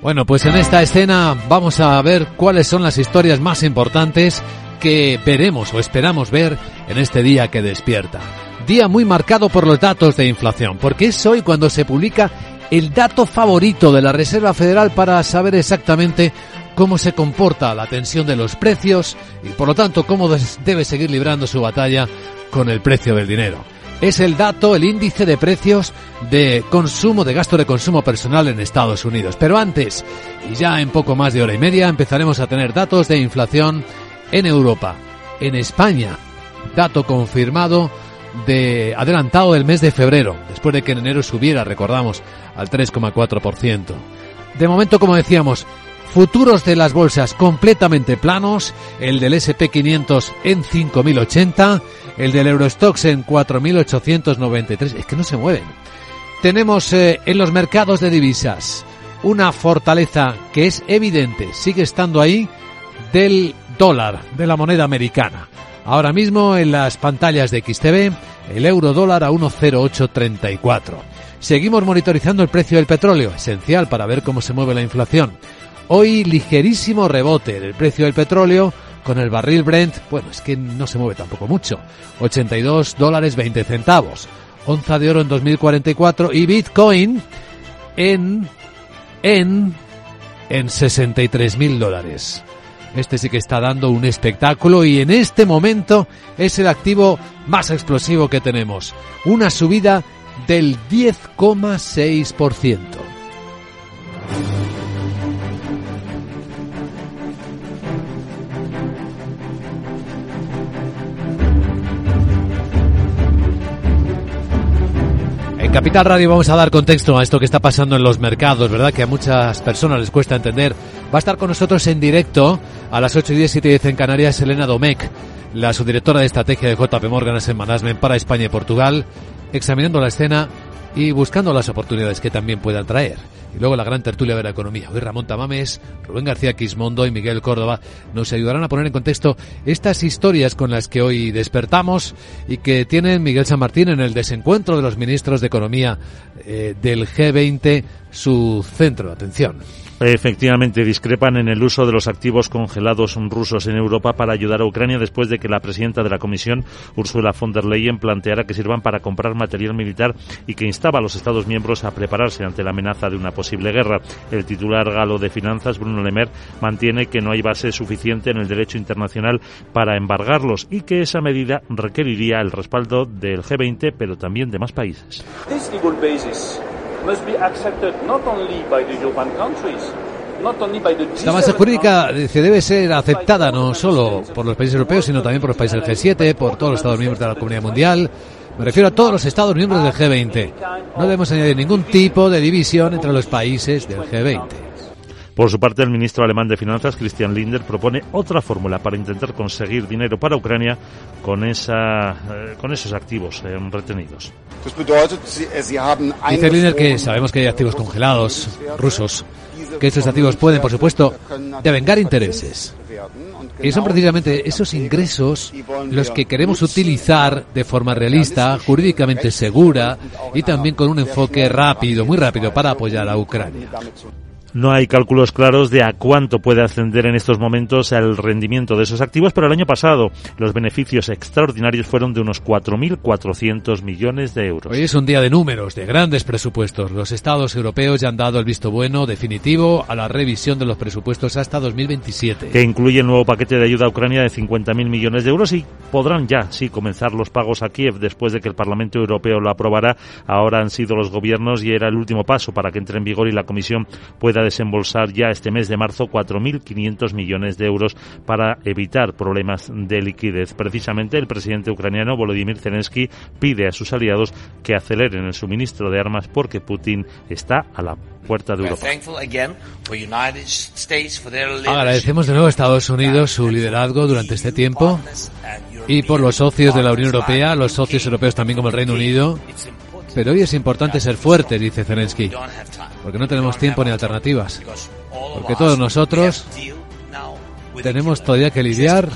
Bueno, pues en esta escena vamos a ver cuáles son las historias más importantes que veremos o esperamos ver en este día que despierta. Día muy marcado por los datos de inflación, porque es hoy cuando se publica el dato favorito de la Reserva Federal para saber exactamente cómo se comporta la tensión de los precios y por lo tanto cómo debe seguir librando su batalla con el precio del dinero. Es el dato, el índice de precios de consumo, de gasto de consumo personal en Estados Unidos. Pero antes, y ya en poco más de hora y media, empezaremos a tener datos de inflación en Europa. En España, dato confirmado de adelantado del mes de febrero, después de que en enero subiera, recordamos, al 3,4%. De momento, como decíamos, futuros de las bolsas completamente planos, el del SP500 en 5080, el del Eurostox en 4.893. Es que no se mueven. Tenemos eh, en los mercados de divisas una fortaleza que es evidente, sigue estando ahí, del dólar, de la moneda americana. Ahora mismo en las pantallas de XTV, el euro dólar a 1,0834. Seguimos monitorizando el precio del petróleo, esencial para ver cómo se mueve la inflación. Hoy ligerísimo rebote del precio del petróleo con el barril Brent, bueno, es que no se mueve tampoco mucho. 82 dólares 20 centavos. Onza de oro en 2044 y Bitcoin en, en, en 63 mil dólares. Este sí que está dando un espectáculo y en este momento es el activo más explosivo que tenemos. Una subida del 10,6%. Capital Radio vamos a dar contexto a esto que está pasando en los mercados, ¿verdad? Que a muchas personas les cuesta entender. Va a estar con nosotros en directo a las 8 y 10, 7 y 10 en Canarias, Elena Domecq, la subdirectora de estrategia de JP Morgan Asset Management para España y Portugal, examinando la escena y buscando las oportunidades que también puedan traer. Y luego la gran tertulia de la economía. Hoy Ramón Tamames, Rubén García Quismondo y Miguel Córdoba nos ayudarán a poner en contexto estas historias con las que hoy despertamos y que tienen Miguel San Martín en el desencuentro de los ministros de Economía eh, del G20 su centro de atención. Efectivamente, discrepan en el uso de los activos congelados rusos en Europa para ayudar a Ucrania después de que la presidenta de la Comisión, Ursula von der Leyen, planteara que sirvan para comprar material militar y que instaba a los Estados miembros a prepararse ante la amenaza de una posible guerra. El titular galo de Finanzas, Bruno Lemer, mantiene que no hay base suficiente en el derecho internacional para embargarlos y que esa medida requeriría el respaldo del G20, pero también de más países. La base jurídica debe ser aceptada no solo por los países europeos, sino también por los países del G7, por todos los Estados miembros de la Comunidad Mundial. Me refiero a todos los Estados miembros del G20. No debemos añadir ningún tipo de división entre los países del G20. Por su parte, el ministro alemán de Finanzas, Christian Linder, propone otra fórmula para intentar conseguir dinero para Ucrania con, esa, eh, con esos activos eh, retenidos. Dice Linder que sabemos que hay activos congelados rusos, que estos activos pueden, por supuesto, devengar intereses. Y son precisamente esos ingresos los que queremos utilizar de forma realista, jurídicamente segura y también con un enfoque rápido, muy rápido, para apoyar a Ucrania. No hay cálculos claros de a cuánto puede ascender en estos momentos el rendimiento de esos activos, pero el año pasado los beneficios extraordinarios fueron de unos 4.400 millones de euros. Hoy es un día de números, de grandes presupuestos. Los estados europeos ya han dado el visto bueno definitivo a la revisión de los presupuestos hasta 2027. Que incluye el nuevo paquete de ayuda a Ucrania de 50.000 millones de euros y podrán ya, sí, comenzar los pagos a Kiev después de que el Parlamento Europeo lo aprobara. Ahora han sido los gobiernos y era el último paso para que entre en vigor y la Comisión pueda desembolsar ya este mes de marzo 4.500 millones de euros para evitar problemas de liquidez. Precisamente el presidente ucraniano Volodymyr Zelensky pide a sus aliados que aceleren el suministro de armas porque Putin está a la puerta de Europa. Agradecemos de nuevo a Estados Unidos su liderazgo durante este tiempo y por los socios de la Unión Europea, los socios europeos también como el Reino Unido. Pero hoy es importante ser fuerte, dice Zelensky, porque no tenemos tiempo ni alternativas. Porque todos nosotros tenemos todavía que lidiar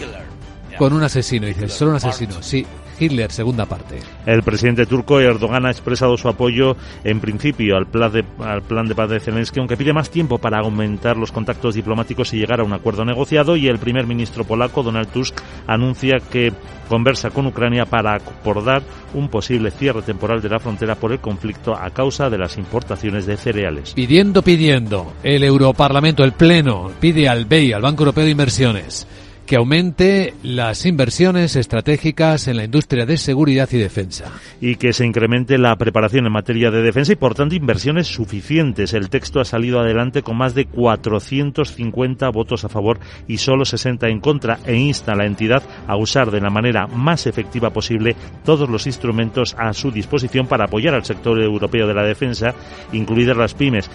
con un asesino. Dice, solo un asesino. Sí, Hitler, segunda parte. El presidente turco Erdogan ha expresado su apoyo en principio al plan de, al plan de paz de Zelensky, aunque pide más tiempo para aumentar los contactos diplomáticos y llegar a un acuerdo negociado. Y el primer ministro polaco, Donald Tusk, anuncia que conversa con Ucrania para acordar un posible cierre temporal de la frontera por el conflicto a causa de las importaciones de cereales. Pidiendo, pidiendo, el Europarlamento, el Pleno, pide al BEI, al Banco Europeo de Inversiones, que aumente las inversiones estratégicas en la industria de seguridad y defensa. Y que se incremente la preparación en materia de defensa y, por tanto, inversiones suficientes. El texto ha salido adelante con más de 450 votos a favor y solo 60 en contra e insta a la entidad a usar de la manera más efectiva posible todos los instrumentos a su disposición para apoyar al sector europeo de la defensa, incluidas las pymes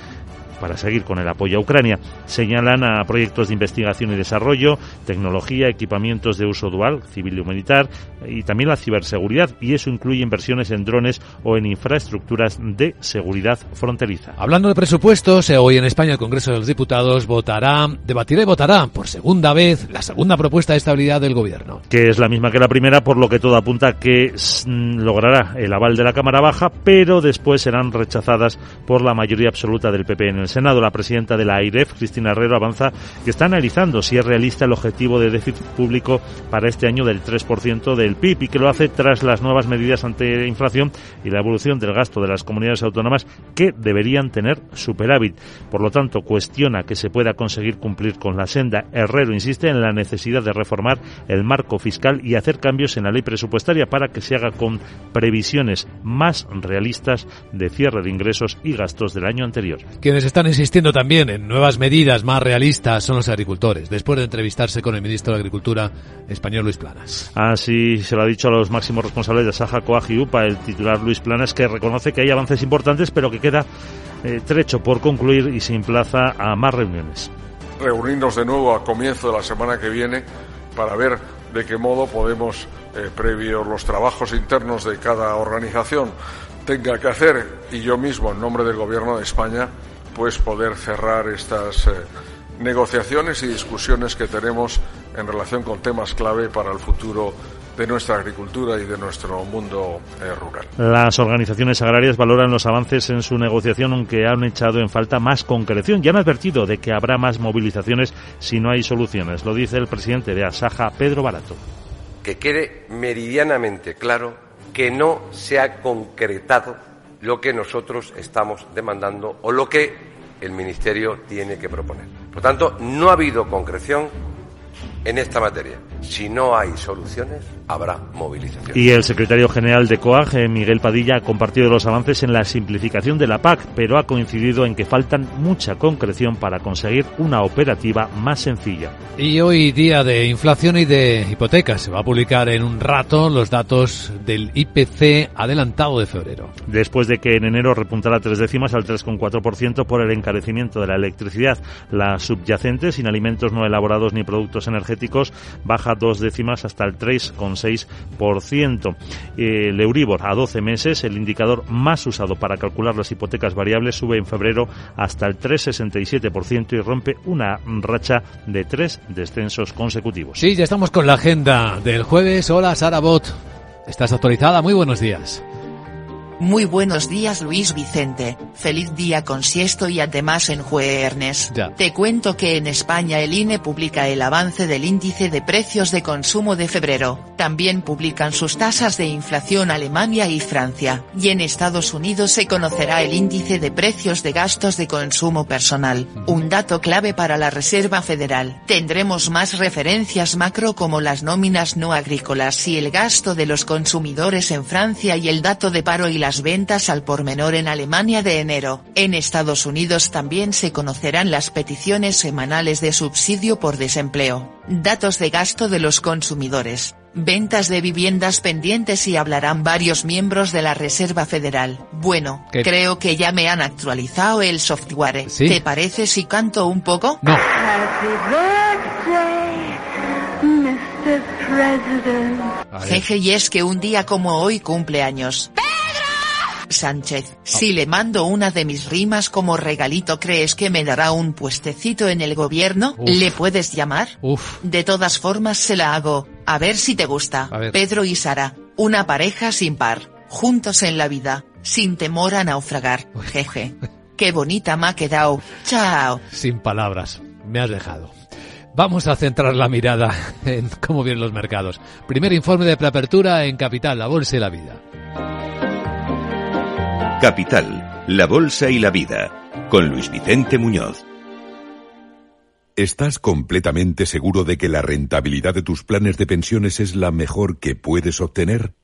para seguir con el apoyo a Ucrania. Señalan a proyectos de investigación y desarrollo, tecnología, equipamientos de uso dual, civil y militar, y también la ciberseguridad, y eso incluye inversiones en drones o en infraestructuras de seguridad fronteriza. Hablando de presupuestos, eh, hoy en España el Congreso de los Diputados votará, debatirá y votará por segunda vez la segunda propuesta de estabilidad del Gobierno. Que es la misma que la primera, por lo que todo apunta que mm, logrará el aval de la Cámara Baja, pero después serán rechazadas por la mayoría absoluta del PP en el Senado, la presidenta de la AIREF, Cristina Herrero, avanza que está analizando si es realista el objetivo de déficit público para este año del 3% del PIB y que lo hace tras las nuevas medidas ante inflación y la evolución del gasto de las comunidades autónomas que deberían tener superávit. Por lo tanto, cuestiona que se pueda conseguir cumplir con la senda. Herrero insiste en la necesidad de reformar el marco fiscal y hacer cambios en la ley presupuestaria para que se haga con previsiones más realistas de cierre de ingresos y gastos del año anterior. Quienes están están insistiendo también en nuevas medidas más realistas son los agricultores, después de entrevistarse con el ministro de Agricultura español Luis Planas. Así se lo ha dicho a los máximos responsables de Saja Coag y UPA el titular Luis Planas, que reconoce que hay avances importantes, pero que queda eh, trecho por concluir y se emplaza a más reuniones. Reunirnos de nuevo a comienzo de la semana que viene para ver de qué modo podemos, eh, previo los trabajos internos de cada organización, tenga que hacer y yo mismo, en nombre del Gobierno de España, pues poder cerrar estas eh, negociaciones y discusiones que tenemos en relación con temas clave para el futuro de nuestra agricultura y de nuestro mundo eh, rural. Las organizaciones agrarias valoran los avances en su negociación, aunque han echado en falta más concreción y han advertido de que habrá más movilizaciones si no hay soluciones. Lo dice el presidente de Asaja, Pedro Barato. Que quede meridianamente claro que no se ha concretado lo que nosotros estamos demandando o lo que el Ministerio tiene que proponer. Por tanto, no ha habido concreción en esta materia. Si no hay soluciones, habrá movilización. Y el secretario general de COAG, eh, Miguel Padilla, ha compartido los avances en la simplificación de la PAC, pero ha coincidido en que faltan mucha concreción para conseguir una operativa más sencilla. Y hoy día de inflación y de hipotecas. Se va a publicar en un rato los datos del IPC adelantado de febrero. Después de que en enero repuntara tres décimas al 3,4% por el encarecimiento de la electricidad, la subyacente, sin alimentos no elaborados ni productos energéticos, baja dos décimas hasta el 3,6%. El Euribor a 12 meses, el indicador más usado para calcular las hipotecas variables, sube en febrero hasta el 3,67% y rompe una racha de tres descensos consecutivos. Sí, ya estamos con la agenda del jueves. Hola, Sara Bot. ¿Estás actualizada? Muy buenos días. Muy buenos días Luis Vicente, feliz día con siesto y además en jueves. Te cuento que en España el INE publica el avance del índice de precios de consumo de febrero, también publican sus tasas de inflación Alemania y Francia, y en Estados Unidos se conocerá el índice de precios de gastos de consumo personal, un dato clave para la Reserva Federal. Tendremos más referencias macro como las nóminas no agrícolas y el gasto de los consumidores en Francia y el dato de paro y las ventas al por menor en Alemania de enero. En Estados Unidos también se conocerán las peticiones semanales de subsidio por desempleo, datos de gasto de los consumidores, ventas de viviendas pendientes y hablarán varios miembros de la Reserva Federal. Bueno, ¿Qué? creo que ya me han actualizado el software. ¿Sí? ¿Te parece si canto un poco? No. President. Jeje, y es que un día como hoy cumple años. Sánchez, si le mando una de mis rimas como regalito, ¿crees que me dará un puestecito en el gobierno? Uf. ¿Le puedes llamar? Uf. De todas formas se la hago. A ver si te gusta. Pedro y Sara, una pareja sin par, juntos en la vida, sin temor a naufragar. Jeje. Qué bonita me ha quedado. Chao. Sin palabras. Me has dejado. Vamos a centrar la mirada en cómo vienen los mercados. Primer informe de preapertura en Capital, la Bolsa y la Vida. Capital, la Bolsa y la Vida, con Luis Vicente Muñoz. ¿Estás completamente seguro de que la rentabilidad de tus planes de pensiones es la mejor que puedes obtener?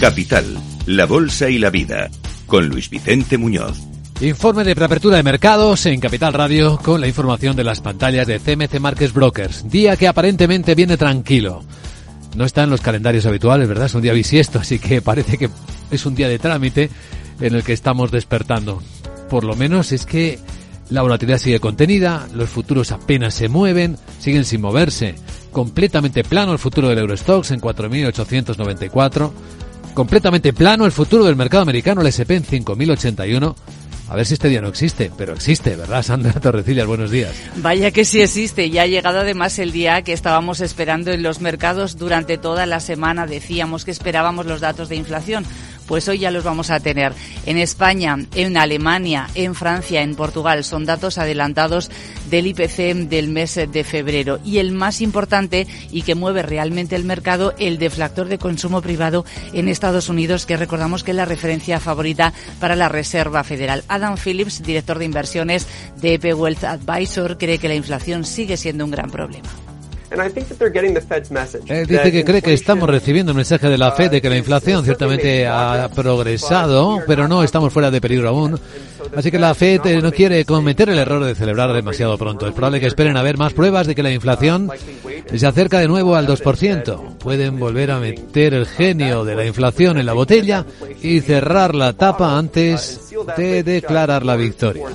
Capital, la Bolsa y la Vida, con Luis Vicente Muñoz. Informe de preapertura de mercados en Capital Radio con la información de las pantallas de CMC Markets Brokers. Día que aparentemente viene tranquilo. No está en los calendarios habituales, ¿verdad? Es un día bisiesto, así que parece que es un día de trámite en el que estamos despertando. Por lo menos es que la volatilidad sigue contenida, los futuros apenas se mueven, siguen sin moverse. Completamente plano el futuro del Eurostox en 4.894. Completamente plano el futuro del mercado americano, el SP en 5.081. A ver si este día no existe, pero existe, ¿verdad, Sandra Torrecillas? Buenos días. Vaya que sí existe. Ya ha llegado además el día que estábamos esperando en los mercados durante toda la semana. Decíamos que esperábamos los datos de inflación pues hoy ya los vamos a tener en España, en Alemania, en Francia, en Portugal. Son datos adelantados del IPC del mes de febrero. Y el más importante y que mueve realmente el mercado, el deflactor de consumo privado en Estados Unidos, que recordamos que es la referencia favorita para la Reserva Federal. Adam Phillips, director de inversiones de EP Wealth Advisor, cree que la inflación sigue siendo un gran problema. Él dice que cree que estamos recibiendo un mensaje de la Fed de que la inflación ciertamente ha progresado, pero no estamos fuera de peligro aún. Así que la Fed eh, no quiere cometer el error de celebrar demasiado pronto. Es probable que esperen a ver más pruebas de que la inflación se acerca de nuevo al 2%. Pueden volver a meter el genio de la inflación en la botella y cerrar la tapa antes de declarar la victoria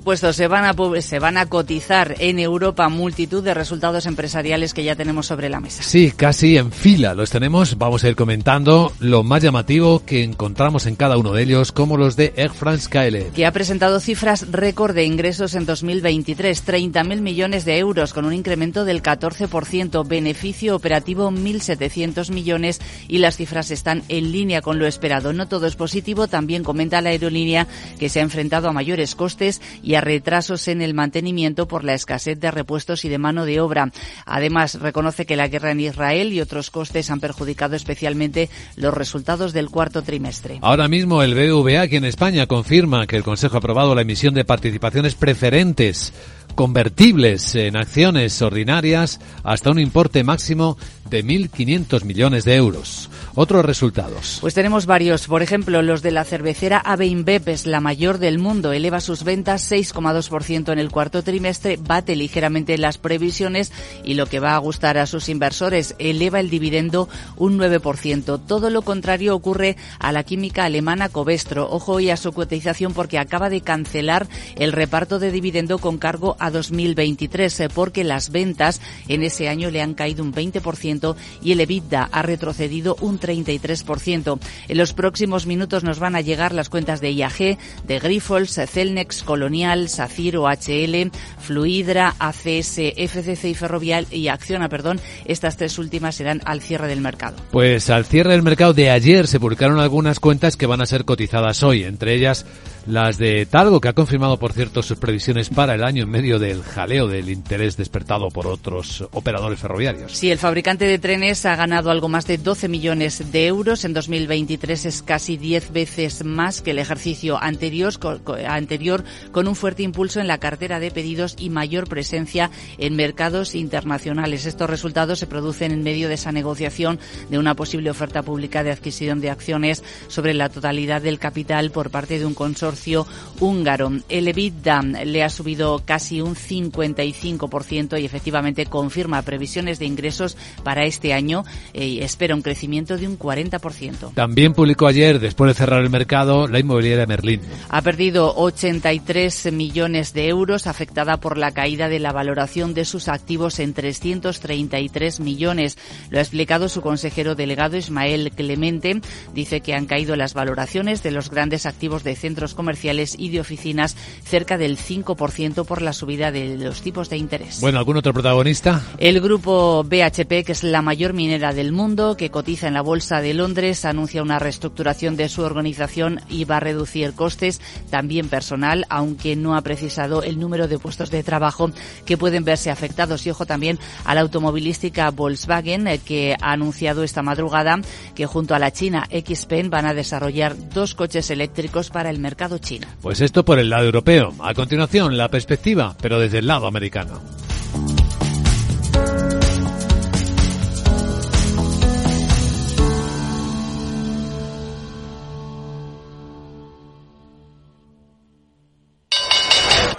supuesto, se van, a, se van a cotizar en Europa multitud de resultados empresariales que ya tenemos sobre la mesa. Sí, casi en fila los tenemos. Vamos a ir comentando lo más llamativo que encontramos en cada uno de ellos, como los de Air France KLM. Que ha presentado cifras récord de ingresos en 2023, 30.000 millones de euros, con un incremento del 14%, beneficio operativo 1.700 millones y las cifras están en línea con lo esperado. No todo es positivo, también comenta la aerolínea que se ha enfrentado a mayores costes y a retrasos en el mantenimiento por la escasez de repuestos y de mano de obra. Además, reconoce que la guerra en Israel y otros costes han perjudicado especialmente los resultados del cuarto trimestre. Ahora mismo el BVA aquí en España confirma que el Consejo ha aprobado la emisión de participaciones preferentes convertibles en acciones ordinarias hasta un importe máximo de 1.500 millones de euros. Otros resultados. Pues tenemos varios. Por ejemplo, los de la cervecera AB InBev, es la mayor del mundo. Eleva sus ventas 6,2% en el cuarto trimestre, bate ligeramente las previsiones y lo que va a gustar a sus inversores, eleva el dividendo un 9%. Todo lo contrario ocurre a la química alemana Covestro. Ojo hoy a su cotización porque acaba de cancelar el reparto de dividendo con cargo a 2023 eh, porque las ventas en ese año le han caído un 20% y el EBITDA ha retrocedido un 33%. En los próximos minutos nos van a llegar las cuentas de IAG, de Grifols, Celnex, Colonial, Saciro, HL, Fluidra, ACS, FCC y Ferrovial y Acciona, perdón. Estas tres últimas serán al cierre del mercado. Pues al cierre del mercado de ayer se publicaron algunas cuentas que van a ser cotizadas hoy, entre ellas las de Talgo, que ha confirmado, por cierto, sus previsiones para el año en medio del jaleo del interés despertado por otros operadores ferroviarios. Sí, el fabricante de trenes ha ganado algo más de 12 millones de euros. En 2023 es casi 10 veces más que el ejercicio anterior, anterior con un fuerte impulso en la cartera de pedidos y mayor presencia en mercados internacionales. Estos resultados se producen en medio de esa negociación de una posible oferta pública de adquisición de acciones sobre la totalidad del capital por parte de un consorcio húngaro. El EBITDA le ha subido casi un 55% y efectivamente confirma previsiones de ingresos para este año eh, y espera un crecimiento de un 40%. También publicó ayer, después de cerrar el mercado, la inmobiliaria Merlín. Ha perdido 83 millones de euros afectada por la caída de la valoración de sus activos en 333 millones. Lo ha explicado su consejero delegado Ismael Clemente. Dice que han caído las valoraciones de los grandes activos de centros comerciales y de oficinas cerca del 5% por la subida de los tipos de interés. Bueno, ¿algún otro protagonista? El grupo BHP, que es la mayor minera del mundo, que cotiza en la Bolsa de Londres, anuncia una reestructuración de su organización y va a reducir costes, también personal, aunque no ha precisado el número de puestos de trabajo que pueden verse afectados. Y ojo también a la automovilística Volkswagen, eh, que ha anunciado esta madrugada que junto a la China XPeng van a desarrollar dos coches eléctricos para el mercado pues esto por el lado europeo. A continuación, la perspectiva, pero desde el lado americano.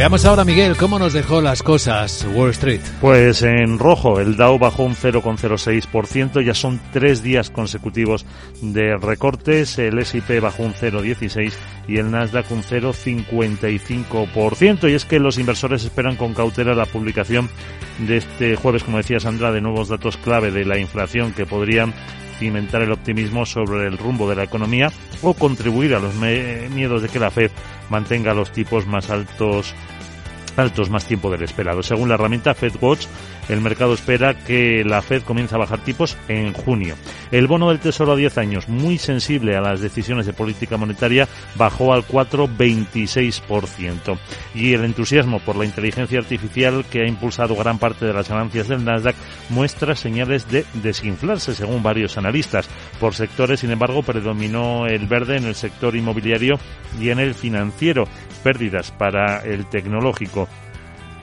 Veamos ahora, Miguel, cómo nos dejó las cosas Wall Street. Pues en rojo, el Dow bajó un 0,06%, ya son tres días consecutivos de recortes, el S&P bajó un 0,16% y el Nasdaq un 0,55%. Y es que los inversores esperan con cautela la publicación de este jueves, como decía Sandra, de nuevos datos clave de la inflación que podrían cimentar el optimismo sobre el rumbo de la economía o contribuir a los miedos de que la Fed mantenga los tipos más altos altos más tiempo del esperado. Según la herramienta FedWatch, el mercado espera que la Fed comience a bajar tipos en junio. El bono del Tesoro a 10 años, muy sensible a las decisiones de política monetaria, bajó al 4,26%. Y el entusiasmo por la inteligencia artificial que ha impulsado gran parte de las ganancias del Nasdaq muestra señales de desinflarse, según varios analistas. Por sectores, sin embargo, predominó el verde en el sector inmobiliario y en el financiero. Pérdidas para el tecnológico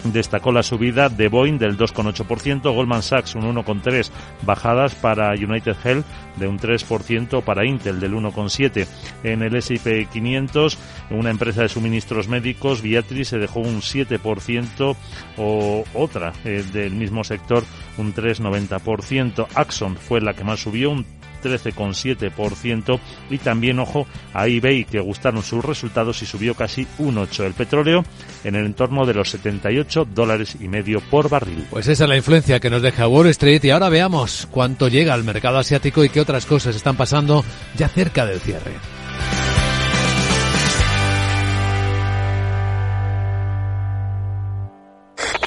destacó la subida de Boeing del 2,8%, Goldman Sachs un 1,3%, bajadas para United Health de un 3%, para Intel del 1,7%. En el S&P 500, una empresa de suministros médicos, Viatris, se dejó un 7% o otra eh, del mismo sector un 3,90%. Axon fue la que más subió, un 13,7% y también, ojo, a eBay que gustaron sus resultados y subió casi un 8. El petróleo en el entorno de los 78 dólares y medio por barril. Pues esa es la influencia que nos deja Wall Street y ahora veamos cuánto llega al mercado asiático y qué otras cosas están pasando ya cerca del cierre.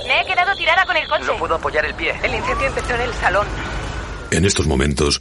Me he quedado tirada con el coche. No puedo apoyar el pie. El incendio empezó en el salón. En estos momentos,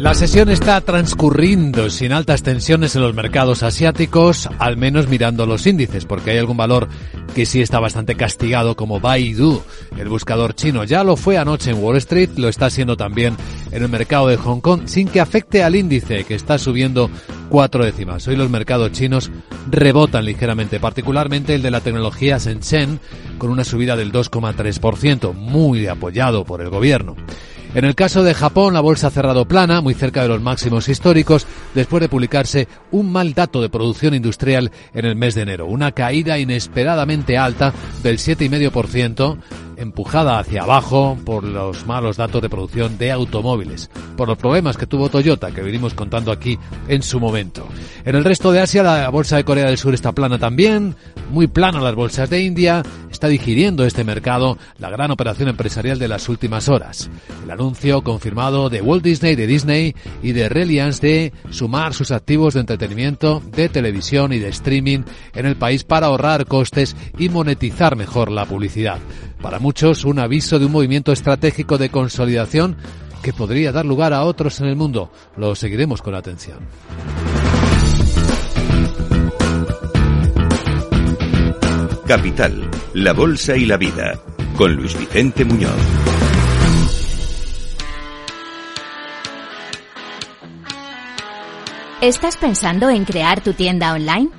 La sesión está transcurriendo sin altas tensiones en los mercados asiáticos, al menos mirando los índices, porque hay algún valor que sí está bastante castigado como Baidu, el buscador chino. Ya lo fue anoche en Wall Street, lo está haciendo también en el mercado de Hong Kong, sin que afecte al índice, que está subiendo cuatro décimas. Hoy los mercados chinos rebotan ligeramente, particularmente el de la tecnología Shenzhen, con una subida del 2,3%, muy apoyado por el gobierno. En el caso de Japón, la bolsa ha cerrado plana, muy cerca de los máximos históricos, después de publicarse un mal dato de producción industrial en el mes de enero. Una caída inesperadamente alta del 7,5%, empujada hacia abajo por los malos datos de producción de automóviles, por los problemas que tuvo Toyota, que venimos contando aquí en su momento. En el resto de Asia, la bolsa de Corea del Sur está plana también, muy plana las bolsas de India, está digiriendo este mercado la gran operación empresarial de las últimas horas. Anuncio confirmado de Walt Disney, de Disney y de Reliance de sumar sus activos de entretenimiento, de televisión y de streaming en el país para ahorrar costes y monetizar mejor la publicidad. Para muchos, un aviso de un movimiento estratégico de consolidación que podría dar lugar a otros en el mundo. Lo seguiremos con atención. Capital, la Bolsa y la Vida, con Luis Vicente Muñoz. ¿Estás pensando en crear tu tienda online?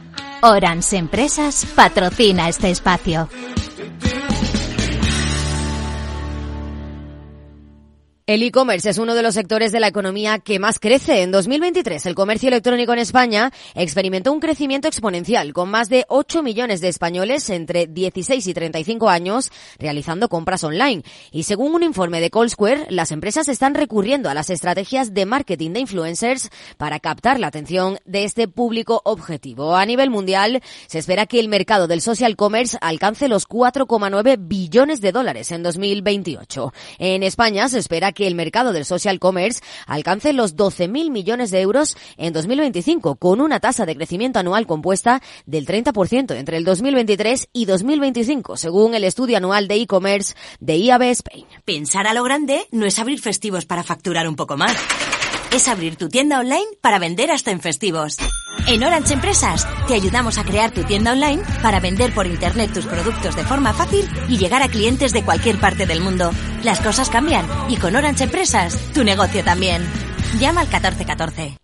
Orange Empresas patrocina este espacio. El e-commerce es uno de los sectores de la economía que más crece. En 2023, el comercio electrónico en España experimentó un crecimiento exponencial, con más de 8 millones de españoles entre 16 y 35 años realizando compras online. Y según un informe de Callsquare, las empresas están recurriendo a las estrategias de marketing de influencers para captar la atención de este público objetivo. A nivel mundial, se espera que el mercado del social commerce alcance los 4,9 billones de dólares en 2028. En España se espera que que el mercado del social commerce alcance los 12.000 millones de euros en 2025, con una tasa de crecimiento anual compuesta del 30% entre el 2023 y 2025, según el estudio anual de e-commerce de IAB Spain. Pensar a lo grande no es abrir festivos para facturar un poco más. Es abrir tu tienda online para vender hasta en festivos. En Orange Empresas te ayudamos a crear tu tienda online para vender por internet tus productos de forma fácil y llegar a clientes de cualquier parte del mundo Las cosas cambian y con Orange Empresas, tu negocio también. Llama al 1414.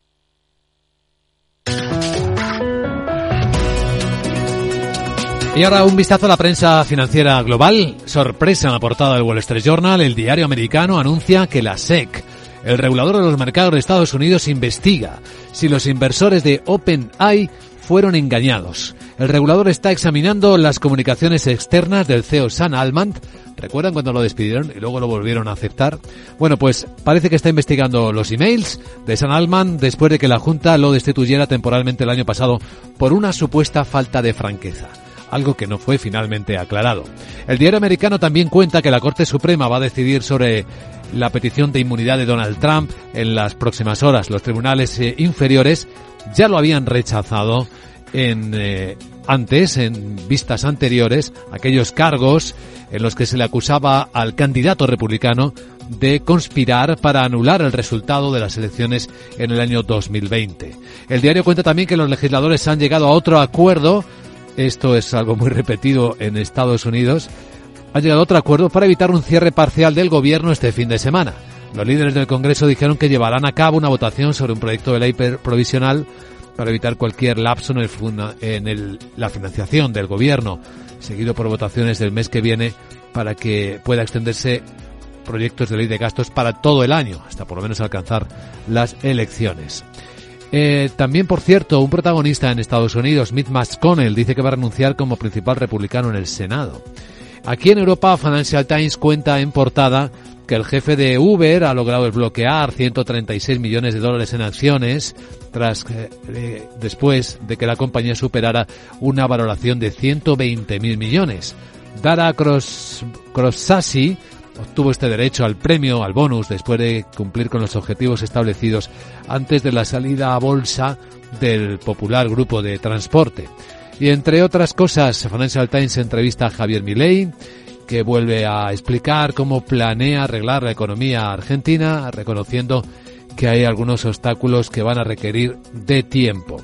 Y ahora un vistazo a la prensa financiera global. Sorpresa en la portada del Wall Street Journal. El diario americano anuncia que la SEC, el regulador de los mercados de Estados Unidos, investiga si los inversores de OpenAI fueron engañados. El regulador está examinando las comunicaciones externas del CEO Sam Altman. ¿Recuerdan cuando lo despidieron y luego lo volvieron a aceptar? Bueno, pues parece que está investigando los emails de Sam Altman después de que la Junta lo destituyera temporalmente el año pasado por una supuesta falta de franqueza algo que no fue finalmente aclarado. El diario americano también cuenta que la Corte Suprema va a decidir sobre la petición de inmunidad de Donald Trump en las próximas horas. Los tribunales eh, inferiores ya lo habían rechazado en eh, antes, en vistas anteriores, aquellos cargos en los que se le acusaba al candidato republicano de conspirar para anular el resultado de las elecciones en el año 2020. El diario cuenta también que los legisladores han llegado a otro acuerdo esto es algo muy repetido en Estados Unidos, ha llegado a otro acuerdo para evitar un cierre parcial del gobierno este fin de semana. Los líderes del Congreso dijeron que llevarán a cabo una votación sobre un proyecto de ley provisional para evitar cualquier lapso en, el, en la financiación del gobierno, seguido por votaciones del mes que viene para que pueda extenderse proyectos de ley de gastos para todo el año, hasta por lo menos alcanzar las elecciones. Eh, también, por cierto, un protagonista en Estados Unidos, Mitch McConnell, dice que va a renunciar como principal republicano en el Senado. Aquí en Europa, Financial Times cuenta en portada que el jefe de Uber ha logrado desbloquear 136 millones de dólares en acciones tras eh, después de que la compañía superara una valoración de 120 mil millones. Dara Cross, Crossassi obtuvo este derecho al premio, al bonus, después de cumplir con los objetivos establecidos antes de la salida a bolsa del popular grupo de transporte. Y entre otras cosas, Financial Times entrevista a Javier Milei, que vuelve a explicar cómo planea arreglar la economía argentina, reconociendo que hay algunos obstáculos que van a requerir de tiempo.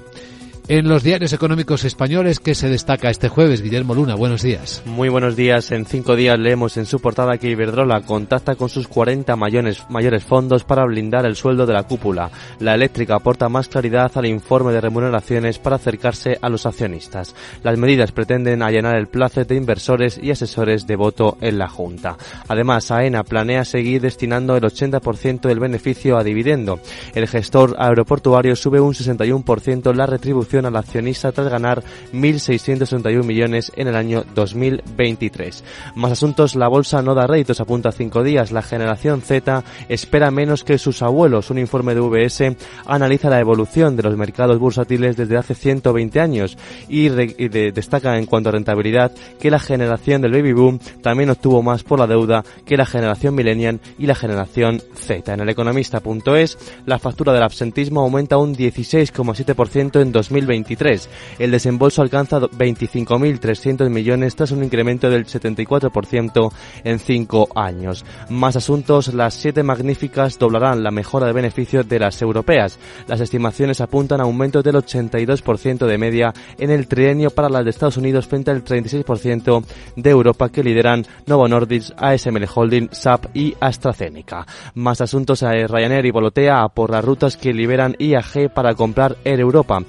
En los diarios económicos españoles, ¿qué se destaca este jueves? Guillermo Luna, buenos días. Muy buenos días. En cinco días leemos en su portada que Iberdrola contacta con sus 40 mayores, mayores fondos para blindar el sueldo de la cúpula. La eléctrica aporta más claridad al informe de remuneraciones para acercarse a los accionistas. Las medidas pretenden allanar el plazo de inversores y asesores de voto en la Junta. Además, AENA planea seguir destinando el 80% del beneficio a dividendo. El gestor aeroportuario sube un 61% la retribución al accionista tras ganar 1.661 millones en el año 2023. Más asuntos, la bolsa no da réditos, apunta a cinco días. La generación Z espera menos que sus abuelos. Un informe de VS analiza la evolución de los mercados bursátiles desde hace 120 años y, destaca en cuanto a rentabilidad que la generación del baby boom también obtuvo más por la deuda que la generación millennial y la generación Z. En el economista.es, la factura del absentismo aumenta un 16,7% en 2020 2023. El desembolso alcanza 25.300 millones tras un incremento del 74% en cinco años. Más asuntos, las siete magníficas doblarán la mejora de beneficios de las europeas. Las estimaciones apuntan a aumentos del 82% de media en el trienio para las de Estados Unidos frente al 36% de Europa que lideran Novo Nordisk, ASML Holding, SAP y AstraZeneca. Más asuntos a Ryanair y Volotea por las rutas que liberan IAG para comprar Air Europa.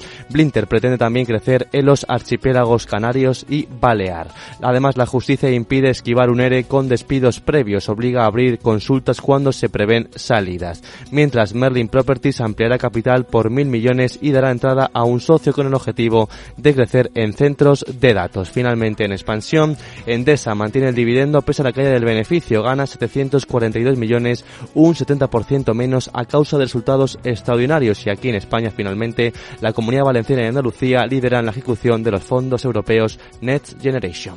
Blinter pretende también crecer en los archipiélagos canarios y Balear. Además, la justicia impide esquivar un ERE con despidos previos, obliga a abrir consultas cuando se prevén salidas. Mientras, Merlin Properties ampliará capital por mil millones y dará entrada a un socio con el objetivo de crecer en centros de datos. Finalmente, en expansión, Endesa mantiene el dividendo pese a la caída del beneficio, gana 742 millones, un 70% menos a causa de resultados extraordinarios y aquí en España finalmente la comunidad valenciana y Andalucía lideran la ejecución de los fondos europeos Next Generation.